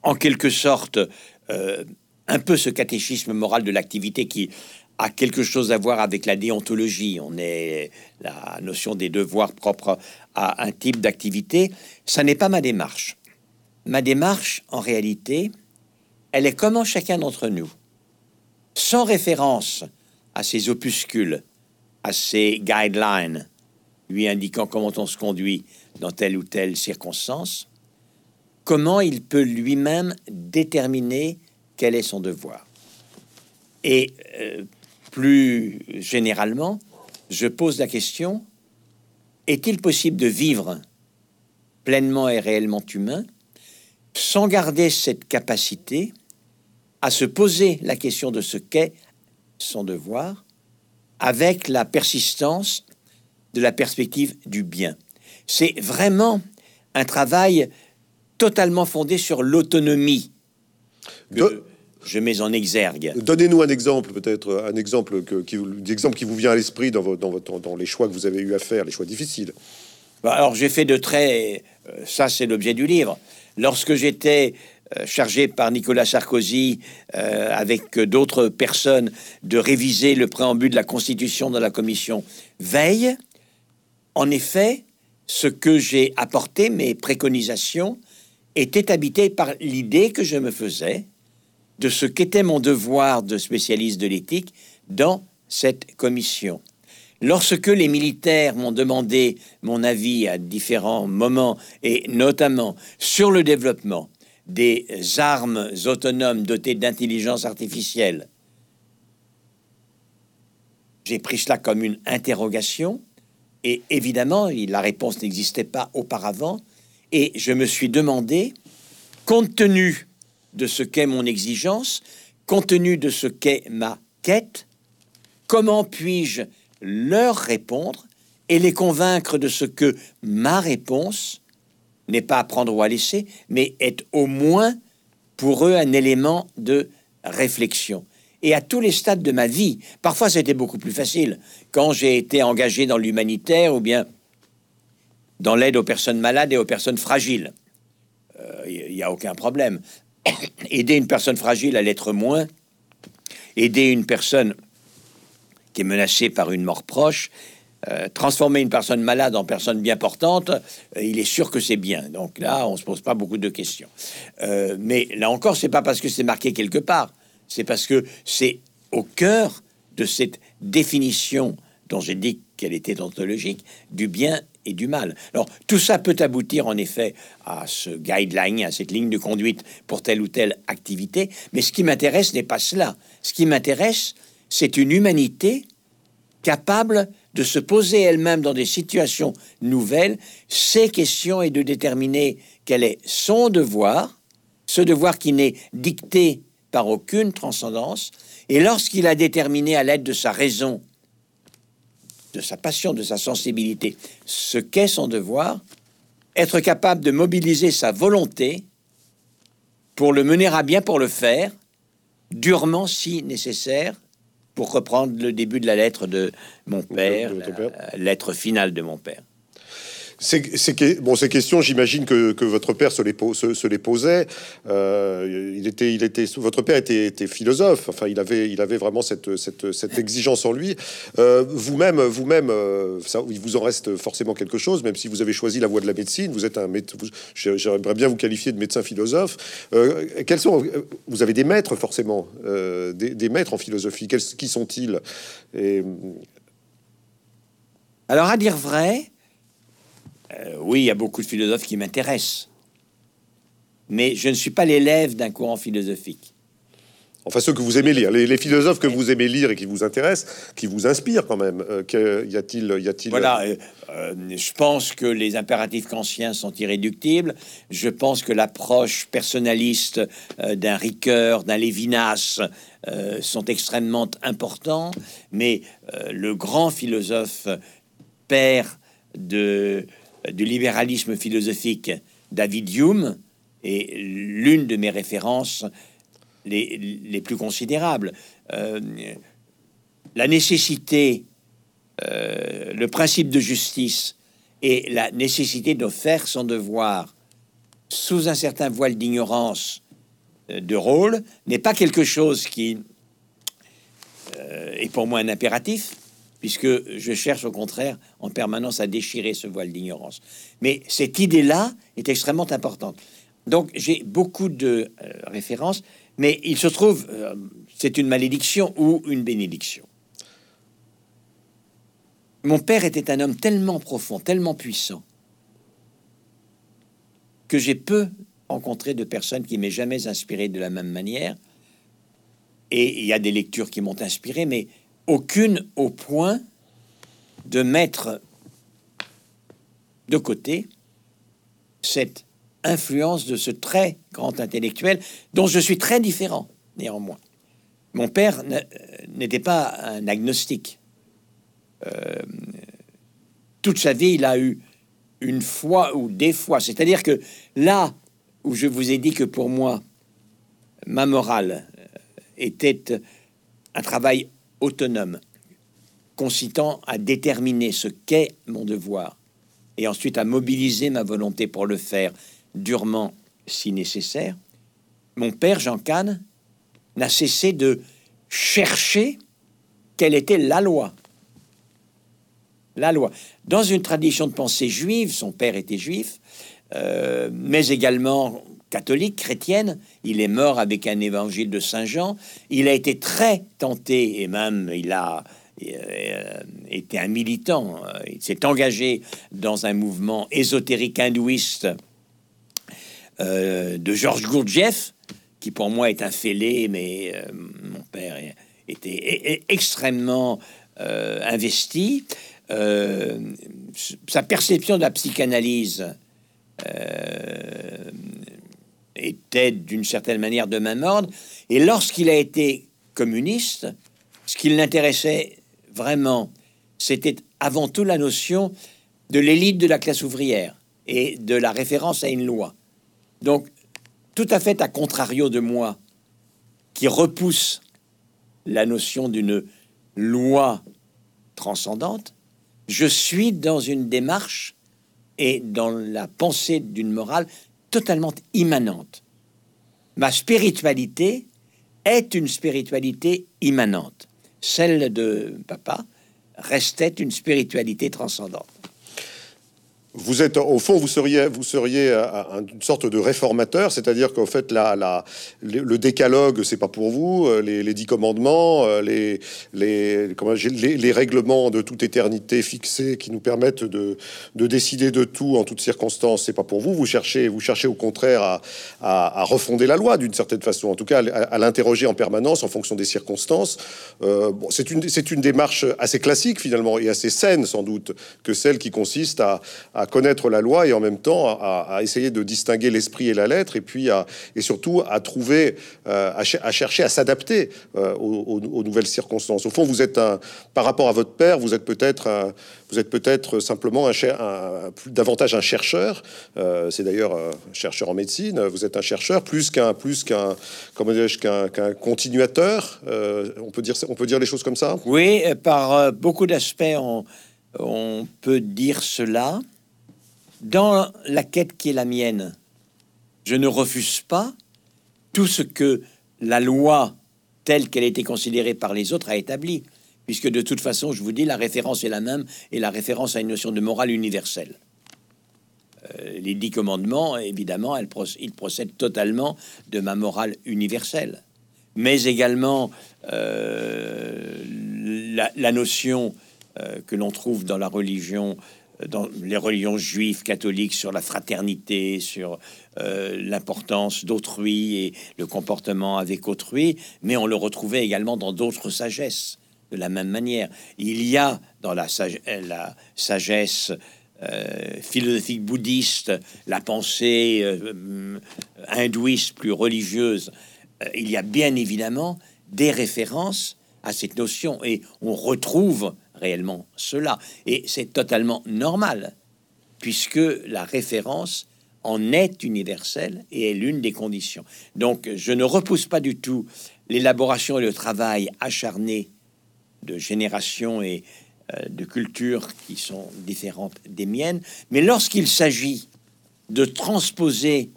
en quelque sorte, un peu ce catéchisme moral de l'activité qui a quelque chose à voir avec la déontologie. On est la notion des devoirs propres à un type d'activité. Ça n'est pas ma démarche. Ma démarche, en réalité, elle est comment chacun d'entre nous, sans référence à ces opuscules, à ces guidelines, lui indiquant comment on se conduit dans telle ou telle circonstance, comment il peut lui-même déterminer quel est son devoir. Et euh, plus généralement, je pose la question, est-il possible de vivre pleinement et réellement humain sans garder cette capacité à se poser la question de ce qu'est son devoir avec la persistance de la perspective du bien? C'est vraiment un travail totalement fondé sur l'autonomie je mets en exergue. Donnez-nous un exemple, peut-être un exemple qui, qui vous vient à l'esprit dans, dans, dans les choix que vous avez eu à faire, les choix difficiles. Bah, alors j'ai fait de très... Euh, ça c'est l'objet du livre. Lorsque j'étais euh, chargé par Nicolas Sarkozy euh, avec d'autres personnes de réviser le préambule de la Constitution dans la commission Veille, en effet, ce que j'ai apporté, mes préconisations, était habité par l'idée que je me faisais de ce qu'était mon devoir de spécialiste de l'éthique dans cette commission. Lorsque les militaires m'ont demandé mon avis à différents moments, et notamment sur le développement des armes autonomes dotées d'intelligence artificielle, j'ai pris cela comme une interrogation, et évidemment, la réponse n'existait pas auparavant, et je me suis demandé, compte tenu de ce qu'est mon exigence, compte tenu de ce qu'est ma quête, comment puis-je leur répondre et les convaincre de ce que ma réponse n'est pas à prendre ou à laisser, mais est au moins pour eux un élément de réflexion. Et à tous les stades de ma vie, parfois c'était beaucoup plus facile. Quand j'ai été engagé dans l'humanitaire ou bien dans l'aide aux personnes malades et aux personnes fragiles, il euh, n'y a aucun problème. Aider une personne fragile à l'être moins, aider une personne qui est menacé par une mort proche, euh, transformer une personne malade en personne bien portante, euh, il est sûr que c'est bien. Donc là, on se pose pas beaucoup de questions. Euh, mais là encore, c'est pas parce que c'est marqué quelque part, c'est parce que c'est au cœur de cette définition dont j'ai dit qu'elle était ontologique du bien et du mal. Alors tout ça peut aboutir en effet à ce guideline, à cette ligne de conduite pour telle ou telle activité. Mais ce qui m'intéresse n'est pas cela. Ce qui m'intéresse, c'est une humanité capable de se poser elle-même dans des situations nouvelles ces questions et de déterminer quel est son devoir, ce devoir qui n'est dicté par aucune transcendance, et lorsqu'il a déterminé à l'aide de sa raison, de sa passion, de sa sensibilité, ce qu'est son devoir, être capable de mobiliser sa volonté pour le mener à bien, pour le faire, durement si nécessaire, pour reprendre le début de la lettre de mon père, la lettre finale de mon père. C'est bon, ces questions, j'imagine que, votre père se les, posait. Euh, il était, il était, votre père était, philosophe. Enfin, il avait, il avait vraiment cette, cette, exigence en lui. Euh, vous-même, vous-même, euh, il vous en reste forcément quelque chose, même si vous avez choisi la voie de la médecine. Vous êtes un J'aimerais bien vous qualifier de médecin philosophe. quels sont Vous avez des maîtres forcément, des, maîtres en philosophie. Quels, qui sont-ils? Alors, à dire vrai. Euh, oui, il y a beaucoup de philosophes qui m'intéressent, mais je ne suis pas l'élève d'un courant philosophique. Enfin, ceux que vous aimez lire, les, philosophes que vous aimez lire et qui vous intéressent, qui vous inspirent quand même. Euh, y a-t-il, y a-t-il Voilà, euh, euh, je pense que les impératifs kantiens sont irréductibles. Je pense que l'approche personnaliste d'un Ricoeur, d'un Lévinas sont extrêmement importants. Mais le grand philosophe père de, du libéralisme philosophique, David Hume, est l'une de mes références les, plus considérables. Euh, la nécessité, euh, le principe de justice et la nécessité de faire son devoir sous un certain voile d'ignorance euh, de rôle n'est pas quelque chose qui est pour moi un impératif, puisque je cherche au contraire en permanence à déchirer ce voile d'ignorance. Mais cette idée-là est extrêmement importante. Donc j'ai beaucoup de références. Mais il se trouve, euh, c'est une malédiction ou une bénédiction. Mon père était un homme tellement profond, tellement puissant, que j'ai peu rencontré de personnes qui m'aient jamais inspiré de la même manière. Et il y a des lectures qui m'ont inspiré, mais aucune au point de mettre de côté cette influence de ce très grand intellectuel dont je suis très différent néanmoins. Mon père n'était pas un agnostique. Euh, toute sa vie, il a eu une foi ou des fois. C'est-à-dire que là où je vous ai dit que pour moi, ma morale euh, était un travail autonome, consistant à déterminer ce qu'est mon devoir et ensuite à mobiliser ma volonté pour le faire durement si nécessaire, mon père Jean Kahn n'a cessé de chercher quelle était la loi. La loi. Dans une tradition de pensée juive, son père était juif, euh, mais également catholique, chrétienne. Il est mort avec un évangile de Saint Jean. Il a été très tenté et même il a euh, été un militant. Il s'est engagé dans un mouvement ésotérique hindouiste euh, de Georges Gurdjieff, qui pour moi est un fêlé, mais euh, mon père était extrêmement investi. sa perception de la psychanalyse était d'une certaine manière de même ordre. Et lorsqu'il a été communiste, ce qui l'intéressait vraiment, c'était avant tout la notion de l'élite de la classe ouvrière et de la référence à une loi. Donc, tout à fait à contrario de moi, qui repousse la notion d'une loi transcendante, je suis dans une démarche et dans la pensée d'une morale totalement immanente. Ma spiritualité est une spiritualité immanente. Celle de papa restait une spiritualité transcendante. Vous êtes, au fond, vous seriez, vous seriez une sorte de réformateur, c'est-à-dire qu'en fait, la, la, le décalogue, c'est pas pour vous, euh, les, dix commandements, euh, les, les, les, les, règlements de toute éternité fixés qui nous permettent de, de décider de tout en toutes circonstances, c'est pas pour vous. Vous cherchez, vous cherchez au contraire à, refonder la loi d'une certaine façon, en tout cas à, l'interroger en permanence en fonction des circonstances. Euh, c'est une, démarche assez classique finalement et assez saine sans doute que celle qui consiste à connaître la loi et en même temps à, essayer de distinguer l'esprit et la lettre, et puis à, et surtout à trouver, euh, à, chercher à s'adapter euh, aux, nouvelles circonstances. Au fond, vous êtes un, par rapport à votre père, vous êtes peut-être, vous êtes peut-être simplement un, un, davantage un chercheur. Euh, c'est d'ailleurs chercheur en médecine. Vous êtes un chercheur plus qu'un, plus qu'un, comment qu'un, qu'un continuateur. on peut dire, on peut dire les choses comme ça? Oui, par beaucoup d'aspects, on peut dire cela. Dans la quête qui est la mienne, je ne refuse pas tout ce que la loi telle qu'elle a été considérée par les autres a établi, puisque de toute façon, je vous dis, la référence est la même et la référence à une notion de morale universelle. Euh, les dix commandements, évidemment, elles ils procèdent totalement de ma morale universelle, mais également euh, la, notion euh, que l'on trouve dans la religion dans les religions juives, catholiques, sur la fraternité, sur euh, l'importance d'autrui et le comportement avec autrui, mais on le retrouvait également dans d'autres sagesses de la même manière. Il y a dans la, sagesse euh, philosophique bouddhiste, la pensée euh, hindouiste plus religieuse, il y a bien évidemment des références à cette notion et on retrouve réellement cela. Et c'est totalement normal, puisque la référence en est universelle et est l'une des conditions. Donc je ne repousse pas du tout l'élaboration et le travail acharné de générations et euh, de cultures qui sont différentes des miennes, mais lorsqu'il s'agit de transposer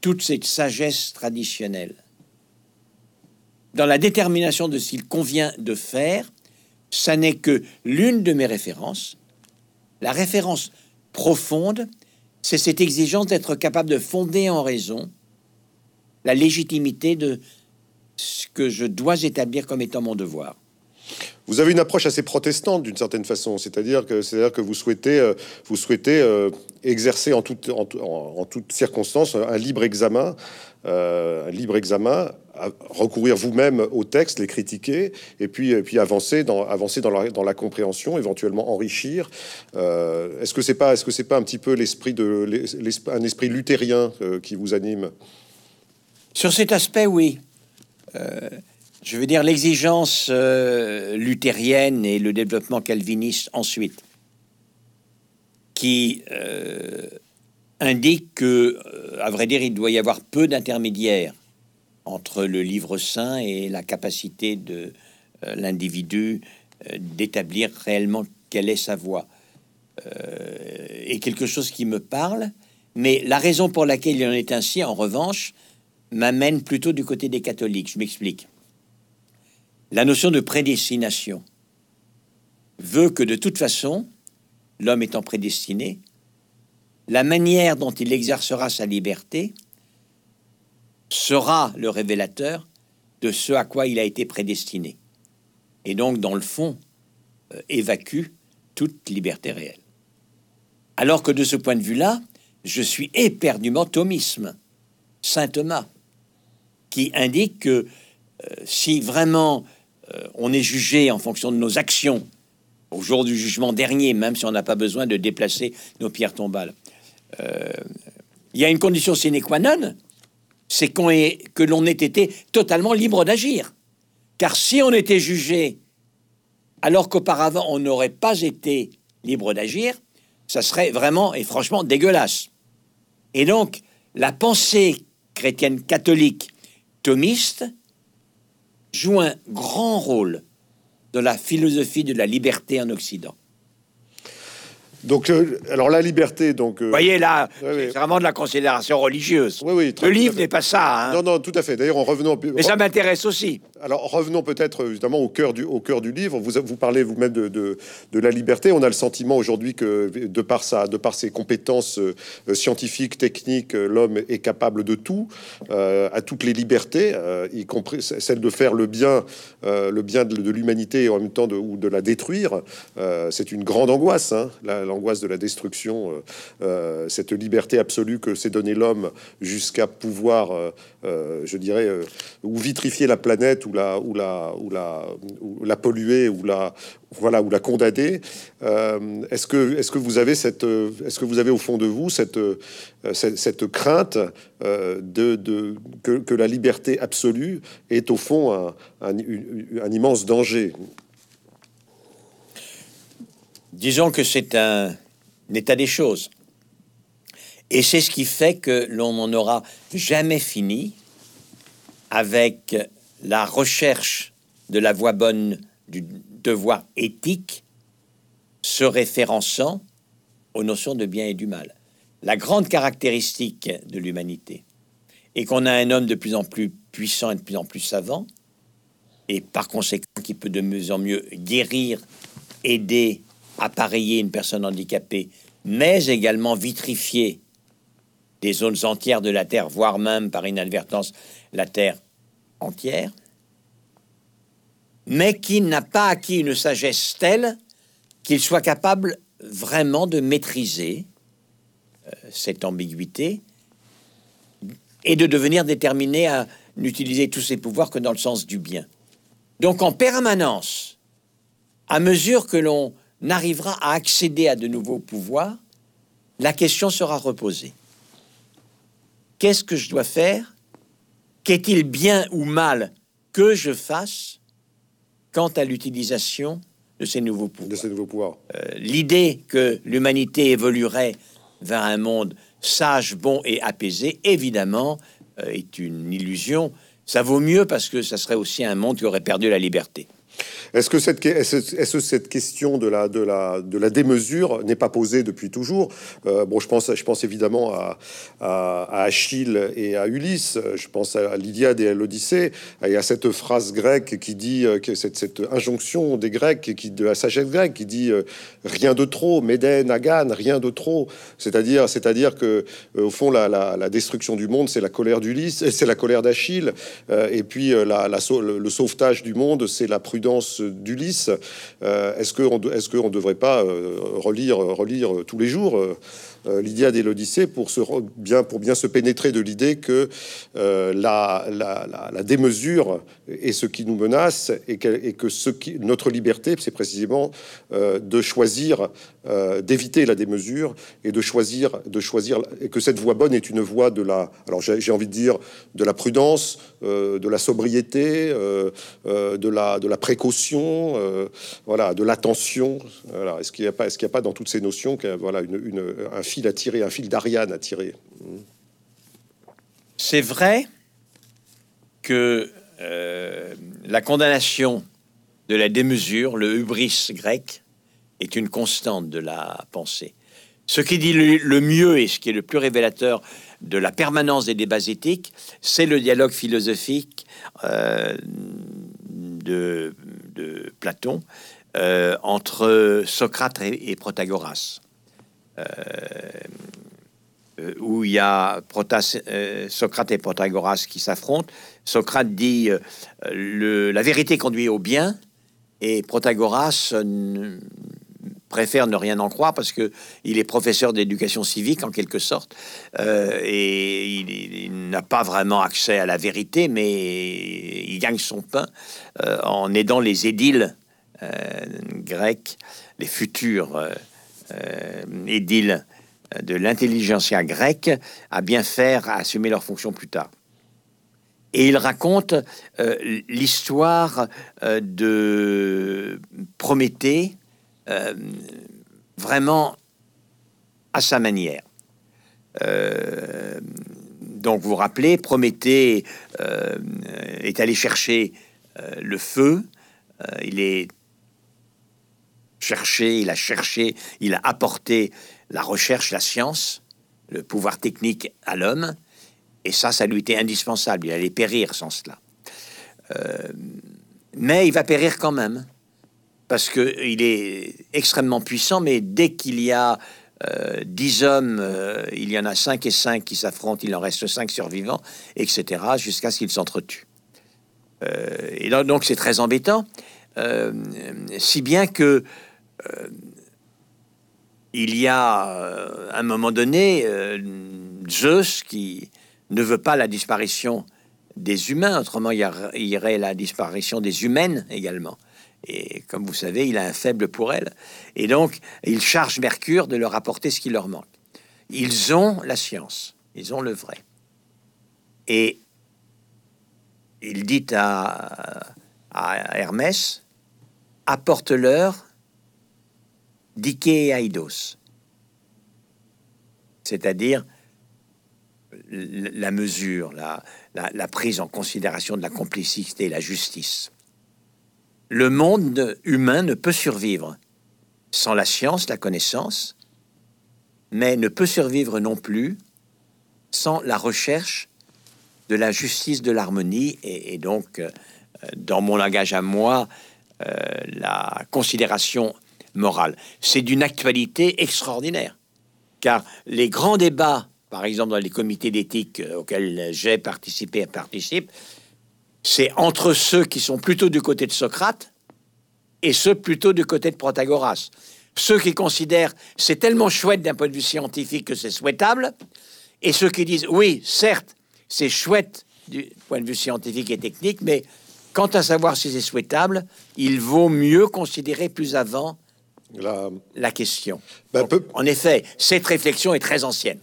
toute cette sagesse traditionnelle dans la détermination de ce qu'il convient de faire, ça n'est que l'une de mes références. La référence profonde, c'est cette exigence d'être capable de fonder en raison la légitimité de ce que je dois établir comme étant mon devoir. Vous avez une approche assez protestante d'une certaine façon, c'est-à-dire que c'est-à-dire que vous souhaitez euh, vous souhaitez euh, exercer en toute en, en, toute circonstance un libre examen, euh, un libre examen, recourir vous-même au texte, les critiquer et puis puis avancer dans avancer dans la, compréhension, éventuellement enrichir. est-ce que c'est pas est-ce que c'est pas un petit peu l'esprit de un esprit luthérien qui vous anime? Sur cet aspect, oui je veux dire l'exigence euh, luthérienne et le développement calviniste ensuite, qui euh, indique que, euh, à vrai dire, il doit y avoir peu d'intermédiaires entre le livre saint et la capacité de l'individu d'établir réellement quelle est sa voix. et quelque chose qui me parle, mais la raison pour laquelle il en est ainsi, en revanche, m'amène plutôt du côté des catholiques. Je m'explique. La notion de prédestination veut que de toute façon, l'homme étant prédestiné, la manière dont il exercera sa liberté sera le révélateur de ce à quoi il a été prédestiné. Et donc, dans le fond, euh, évacue toute liberté réelle. Alors que de ce point de vue-là, je suis éperdument thomisme, Saint Thomas, qui indique que euh, si vraiment on est jugé en fonction de nos actions au jour du jugement dernier, même si on n'a pas besoin de déplacer nos pierres tombales. Euh, il y a une condition sine qua non, c'est qu'on que l'on ait été totalement libre d'agir. Car si on était jugé alors qu'auparavant on n'aurait pas été libre d'agir, ça serait vraiment et franchement dégueulasse. Et donc, la pensée chrétienne catholique thomiste joue un grand rôle dans la philosophie de la liberté en Occident. Donc, euh, alors la liberté, donc. Euh, voyez là, c'est vraiment de la considération religieuse. Oui, oui. le livre n'est pas ça. Hein. Non, non, tout à fait. D'ailleurs, en revenant. Mais ça m'intéresse aussi. Alors, revenons peut-être justement au cœur du, au cœur du livre. Vous, vous parlez vous-même de, de, de, la liberté. On a le sentiment aujourd'hui que, de par, sa, de par ses compétences euh, scientifiques, techniques, l'homme est capable de tout, à toutes les libertés, y compris celle de faire le bien, le bien de, l'humanité et en même temps de, ou de la détruire. c'est une grande angoisse. Hein, la, l'angoisse de la destruction, euh, euh, cette liberté absolue que s'est donné l'homme jusqu'à pouvoir, euh, je dirais, ou vitrifier la planète, ou la, ou la, ou la, la polluer, ou la, voilà, ou la condamner. est-ce que, est-ce que vous avez cette, est-ce que vous avez au fond de vous cette, cette, crainte de, de que, la liberté absolue est au fond un immense danger? Disons que c'est un, état des choses. Et c'est ce qui fait que l'on n'en aura jamais fini avec la recherche de la voie bonne du devoir éthique se référençant aux notions de bien et du mal. La grande caractéristique de l'humanité est qu'on a un homme de plus en plus puissant et de plus en plus savant, et par conséquent qui peut de mieux en mieux guérir, aider appareiller une personne handicapée, mais également vitrifier des zones entières de la Terre, voire même par inadvertance la Terre entière, mais qui n'a pas acquis une sagesse telle qu'il soit capable vraiment de maîtriser euh, cette ambiguïté et de devenir déterminé à n'utiliser tous ses pouvoirs que dans le sens du bien. Donc en permanence, à mesure que l'on arrivera à accéder à de nouveaux pouvoirs, la question sera reposée. Qu'est-ce que je dois faire? Qu'est-il bien ou mal que je fasse quant à l'utilisation de ces nouveaux pouvoirs. Euh, l'idée que l'humanité évoluerait vers un monde sage, bon et apaisé, évidemment, euh, est une illusion. Ça vaut mieux parce que ça serait aussi un monde qui aurait perdu la liberté. Est-ce que cette, est cette question de la, démesure n'est pas posée depuis toujours? Euh, Bon, je pense, je pense évidemment à, Achille et à Ulysse. Je pense à l'Iliade et à l'Odyssée. Et à cette phrase grecque qui dit euh, que cette, injonction des Grecs, qui de la sagesse grecque, qui dit euh, rien de trop, Médène, Agan, rien de trop. C'est-à-dire, que au fond, la, destruction du monde, c'est la colère d'Ulysse, c'est la colère d'Achille, et puis le sauvetage du monde, c'est la prudence d'Ulysse. Euh, est-ce qu'on est ne devrait pas euh, relire, relire tous les jours euh, l'Iliade et l'Odyssée pour, bien, pour bien se pénétrer de l'idée que la, la, la, démesure est ce qui nous menace et que, ce qui, notre liberté, c'est précisément de choisir, d'éviter la démesure et de choisir, de choisir, et que cette voie bonne est une voie de la, alors j'ai envie de dire, de la prudence, de la sobriété, de, la, de la précaution euh, voilà, de l'attention. Voilà. Est-ce qu'il n'y a pas, est-ce qu'il a pas dans toutes ces notions voilà une, un fil à tirer, un fil d'Ariane à tirer C'est vrai que euh, la condamnation de la démesure, le hubris grec, est une constante de la pensée. Ce qui dit le, mieux et ce qui est le plus révélateur de la permanence des débats éthiques, c'est le dialogue philosophique euh, de Platon euh, entre Socrate et, Protagoras. Euh, euh, où il y a Protas, Socrate et Protagoras qui s'affrontent. Socrate dit la vérité conduit au bien et Protagoras préfère ne rien en croire parce que il est professeur d'éducation civique en quelque sorte et il, n'a pas vraiment accès à la vérité, mais il gagne son pain euh, en aidant les édiles euh, grecs, les futurs euh, édiles de l'intelligentsia grecque, à bien faire, à assumer leurs fonctions plus tard. Et il raconte l'histoire de Prométhée vraiment à sa manière. donc vous vous rappelez, Prométhée est allé chercher euh, le feu. Euh, il est cherché, il a cherché, il a apporté la recherche, la science, le pouvoir technique à l'homme. Et ça, ça lui était indispensable. Il allait périr sans cela. Euh, mais il va périr quand même. Parce qu'il est extrêmement puissant, mais dès qu'il y a dix hommes, il y en a cinq et cinq qui s'affrontent, il en reste cinq survivants, etc., jusqu'à ce qu'ils s'entretuent. Euh, et donc c'est très embêtant, euh, si bien que euh, il y a un moment donné Zeus qui ne veut pas la disparition des humains, autrement il y, aurait la disparition des humaines également. Et comme vous savez, il a un faible pour elles. Et donc, il charge Mercure de leur apporter ce qui leur manque. Ils ont la science, ils ont le vrai. Et il dit à, Hermès, apporte-leur Aidos, c'est-à-dire la mesure, la, la, prise en considération de la complicité, la justice. Le monde humain ne peut survivre sans la science, la connaissance, mais ne peut survivre non plus sans la recherche de la justice de l'harmonie et, donc, euh, dans mon langage à moi, euh, la considération C'est d'une actualité extraordinaire, car les grands débats, par exemple dans les comités d'éthique euh, auxquels j'ai participé et participe, c'est entre ceux qui sont plutôt du côté de Socrate et ceux plutôt du côté de Protagoras. ceux qui considèrent c'est tellement chouette d'un point de vue scientifique que c'est souhaitable, et ceux qui disent oui, certes, c'est chouette du point de vue scientifique et technique, mais quant à savoir si c'est souhaitable, il vaut mieux considérer plus avant la, la question. Ben, En effet, cette réflexion est très ancienne.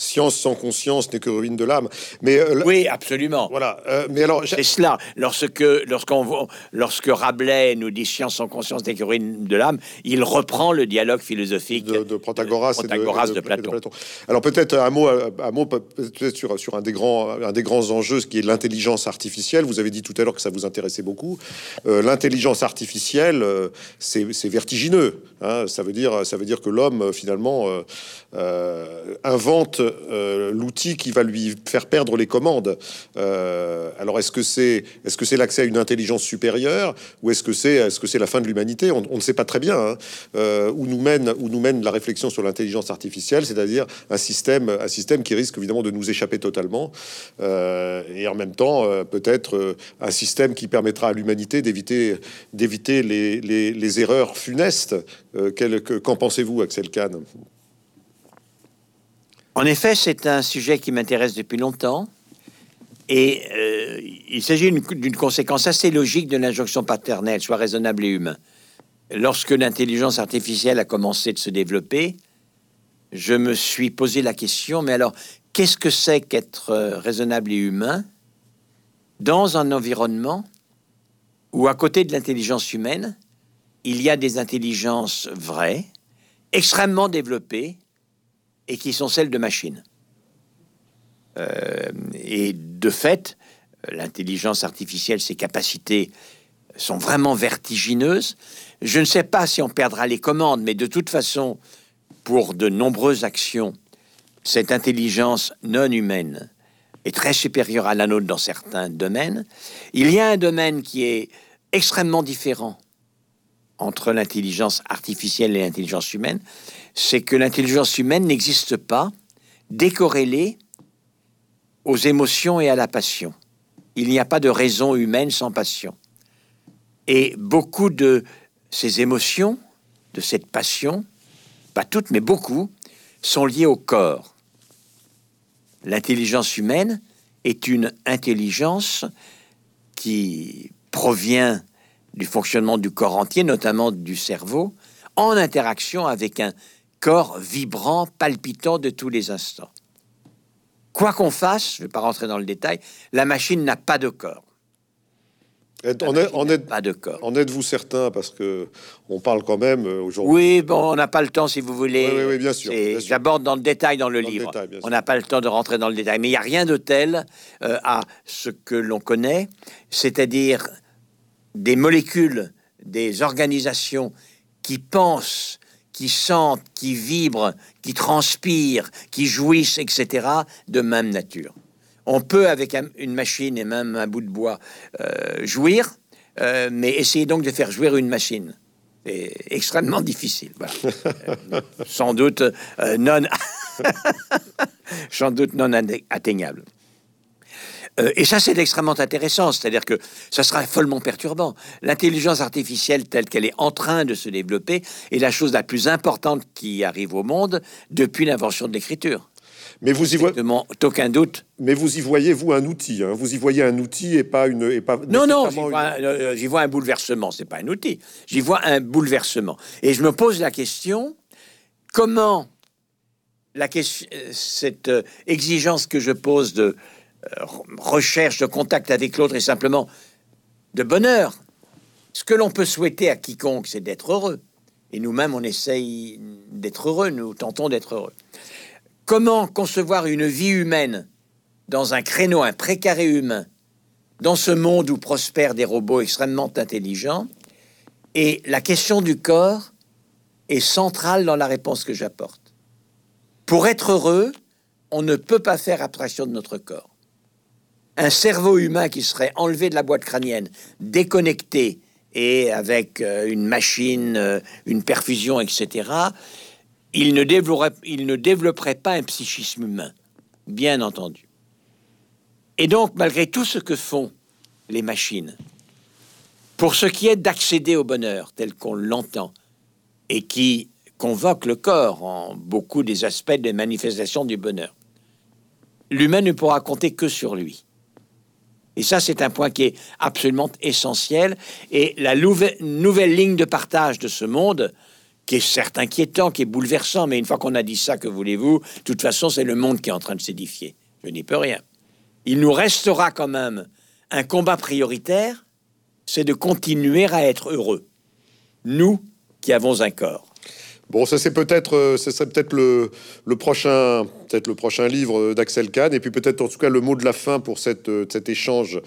Science sans conscience n'est que ruine de l'âme. Mais euh, oui, absolument. Voilà. Euh, mais alors, c'est cela. Lorsque lorsqu'on lorsque Rabelais nous dit science sans conscience n'est que ruine de l'âme, il reprend le dialogue philosophique de, de Protagoras, et, de, Platon. Alors peut-être un mot, un mot peut-être sur, sur un des grands un des grands enjeux, ce qui est l'intelligence artificielle. Vous avez dit tout à l'heure que ça vous intéressait beaucoup. Euh, l'intelligence artificielle, c'est vertigineux. Hein. Ça veut dire ça veut dire que l'homme finalement invente euh, l'outil qui va lui faire perdre les commandes. Euh, alors est-ce que c'est est-ce que c'est l'accès à une intelligence supérieure ou est-ce que c'est est-ce que c'est la fin de l'humanité? On, ne sait pas très bien hein. euh, où nous mène où nous mène la réflexion sur l'intelligence artificielle, c'est-à-dire un système un système qui risque évidemment de nous échapper totalement et en même temps peut-être un système qui permettra à l'humanité d'éviter d'éviter les, les, erreurs funestes. Qu'en pensez-vous, Axel Kahn? En effet, c'est un sujet qui m'intéresse depuis longtemps. Et euh, il s'agit d'une conséquence assez logique de l'injonction paternelle, soit raisonnable et humain. Lorsque l'intelligence artificielle a commencé de se développer, je me suis posé la question, mais alors, qu'est-ce que c'est qu'être euh, raisonnable et humain dans un environnement où, à côté de l'intelligence humaine, il y a des intelligences vraies, extrêmement développées, et qui sont celles de machines. Euh, et de fait, l'intelligence artificielle, ses capacités sont vraiment vertigineuses. Je ne sais pas si on perdra les commandes, mais de toute façon, pour de nombreuses actions, cette intelligence non humaine est très supérieure à la nôtre dans certains domaines. Il y a un domaine qui est extrêmement différent entre l'intelligence artificielle et l'intelligence humaine, c'est que l'intelligence humaine n'existe pas décorrélée aux émotions et à la passion. Il n'y a pas de raison humaine sans passion. Et beaucoup de ces émotions, de cette passion, pas toutes, mais beaucoup, sont liées au corps. L'intelligence humaine est une intelligence qui provient du fonctionnement du corps entier, notamment du cerveau, en interaction avec un corps vibrant, palpitant de tous les instants. Quoi qu'on fasse, je ne vais pas rentrer dans le détail, la machine n'a pas de corps. En, est, pas de corps. En êtes-vous certain Parce que on parle quand même euh, aujourd'hui. Oui, bon, on n'a pas le temps, si vous voulez. Oui, oui, bien sûr. J'aborde dans le détail dans le livre. on n'a pas le temps de rentrer dans le détail. Mais il n'y a rien de tel euh, à ce que l'on connaît, c'est-à-dire des molécules, des organisations qui pensent, qui sentent, qui vibrent, qui transpirent, qui jouissent, etc., de même nature. On peut, avec une machine et même un bout de bois, euh, jouir, euh, mais essayez donc de faire jouir une machine. C'est extrêmement difficile. Euh, sans doute non, sans doute non atteignable. Euh, et ça, c'est extrêmement intéressant, c'est-à-dire que ça sera follement perturbant. L'intelligence artificielle telle qu'elle est en train de se développer est la chose la plus importante qui arrive au monde depuis l'invention de l'écriture. Mais vous y voyez aucun doute. Mais vous y voyez vous un outil. Hein. Vous y voyez un outil et pas une et pas. Non non, euh, j'y vois, un bouleversement. C'est pas un outil. J'y vois un bouleversement. Et je me pose la question comment la question, euh, cette exigence que je pose de euh, recherche de contact avec l'autre est simplement de bonheur. Ce que l'on peut souhaiter à quiconque, c'est d'être heureux. Et nous-mêmes, on essaye d'être heureux, nous tentons d'être heureux. Comment concevoir une vie humaine dans un créneau, un précaré humain, dans ce monde où prospèrent des robots extrêmement intelligents? Et la question du corps est centrale dans la réponse que j'apporte. Pour être heureux, on ne peut pas faire abstraction de notre corps un cerveau humain qui serait enlevé de la boîte crânienne, déconnecté et avec euh, une machine, euh, une perfusion, etc., il ne, développerait, il ne développerait pas un psychisme humain, bien entendu. Et donc, malgré tout ce que font les machines, pour ce qui est d'accéder au bonheur tel qu'on l'entend, et qui convoque le corps en beaucoup des aspects des manifestations du bonheur. L'humain ne pourra compter que sur lui. Et ça, c'est un point qui est absolument essentiel. Et la nouvelle ligne de partage de ce monde, qui est certes inquiétant, qui est bouleversant, mais une fois qu'on a dit ça, que voulez-vous De toute façon, c'est le monde qui est en train de s'édifier. Je n'y peux rien. Il nous restera quand même un combat prioritaire, c'est de continuer à être heureux. Nous qui avons un corps. Bon, ça c'est peut-être, euh, serait peut-être le, prochain, peut-être le prochain livre d'Axel Kahn, et puis peut-être en tout cas le mot de la fin pour euh, cet échange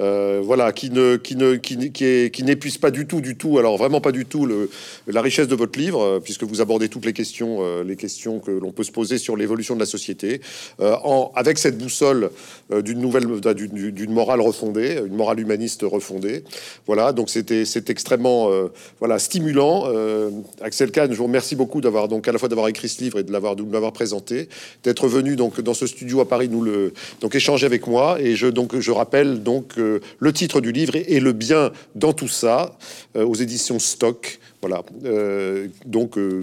euh, voilà, qui ne, qui ne, qui, n'épuise pas du tout, du tout, alors vraiment pas du tout le, la richesse de votre livre, euh, puisque vous abordez toutes les questions, euh, les questions que l'on peut se poser sur l'évolution de la société, en, avec cette boussole d'une nouvelle, d'une morale refondée, une morale humaniste refondée. Voilà, donc c'était, c'est extrêmement, stimulant. Axel Kahn, je vous remercie beaucoup d'avoir donc à la fois d'avoir écrit ce livre et de l'avoir, de l'avoir présenté, d'être venu donc dans ce studio à Paris nous le, donc échanger avec moi. Et je donc je rappelle donc le titre du livre est, Le bien dans tout ça, euh, aux éditions Stock. Voilà. Euh, donc. Euh,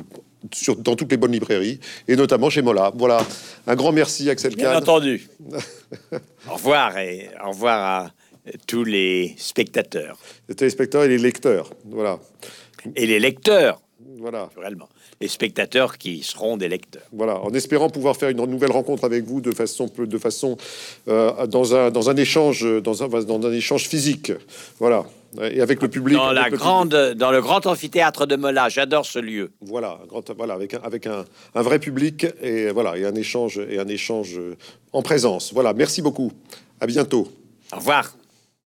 sur, dans toutes les bonnes librairies, et notamment chez Mola. Voilà. Un grand merci, Axel Kahn. Bien entendu. au revoir et au revoir à tous les spectateurs. Les téléspectateurs et les lecteurs. Voilà. Et les lecteurs. Voilà. Naturellement les spectateurs qui seront des lecteurs. Voilà, en espérant pouvoir faire une nouvelle rencontre avec vous de façon, de façon euh, dans, un, dans un échange, dans un, dans un échange physique. Voilà. Et avec le public. Dans, la grande, dans le grand amphithéâtre de Mola, j'adore ce lieu. Voilà, grand, voilà avec, un, avec un, un, vrai public et voilà, et un échange, et un échange en présence. Voilà, merci beaucoup. À bientôt. Au revoir.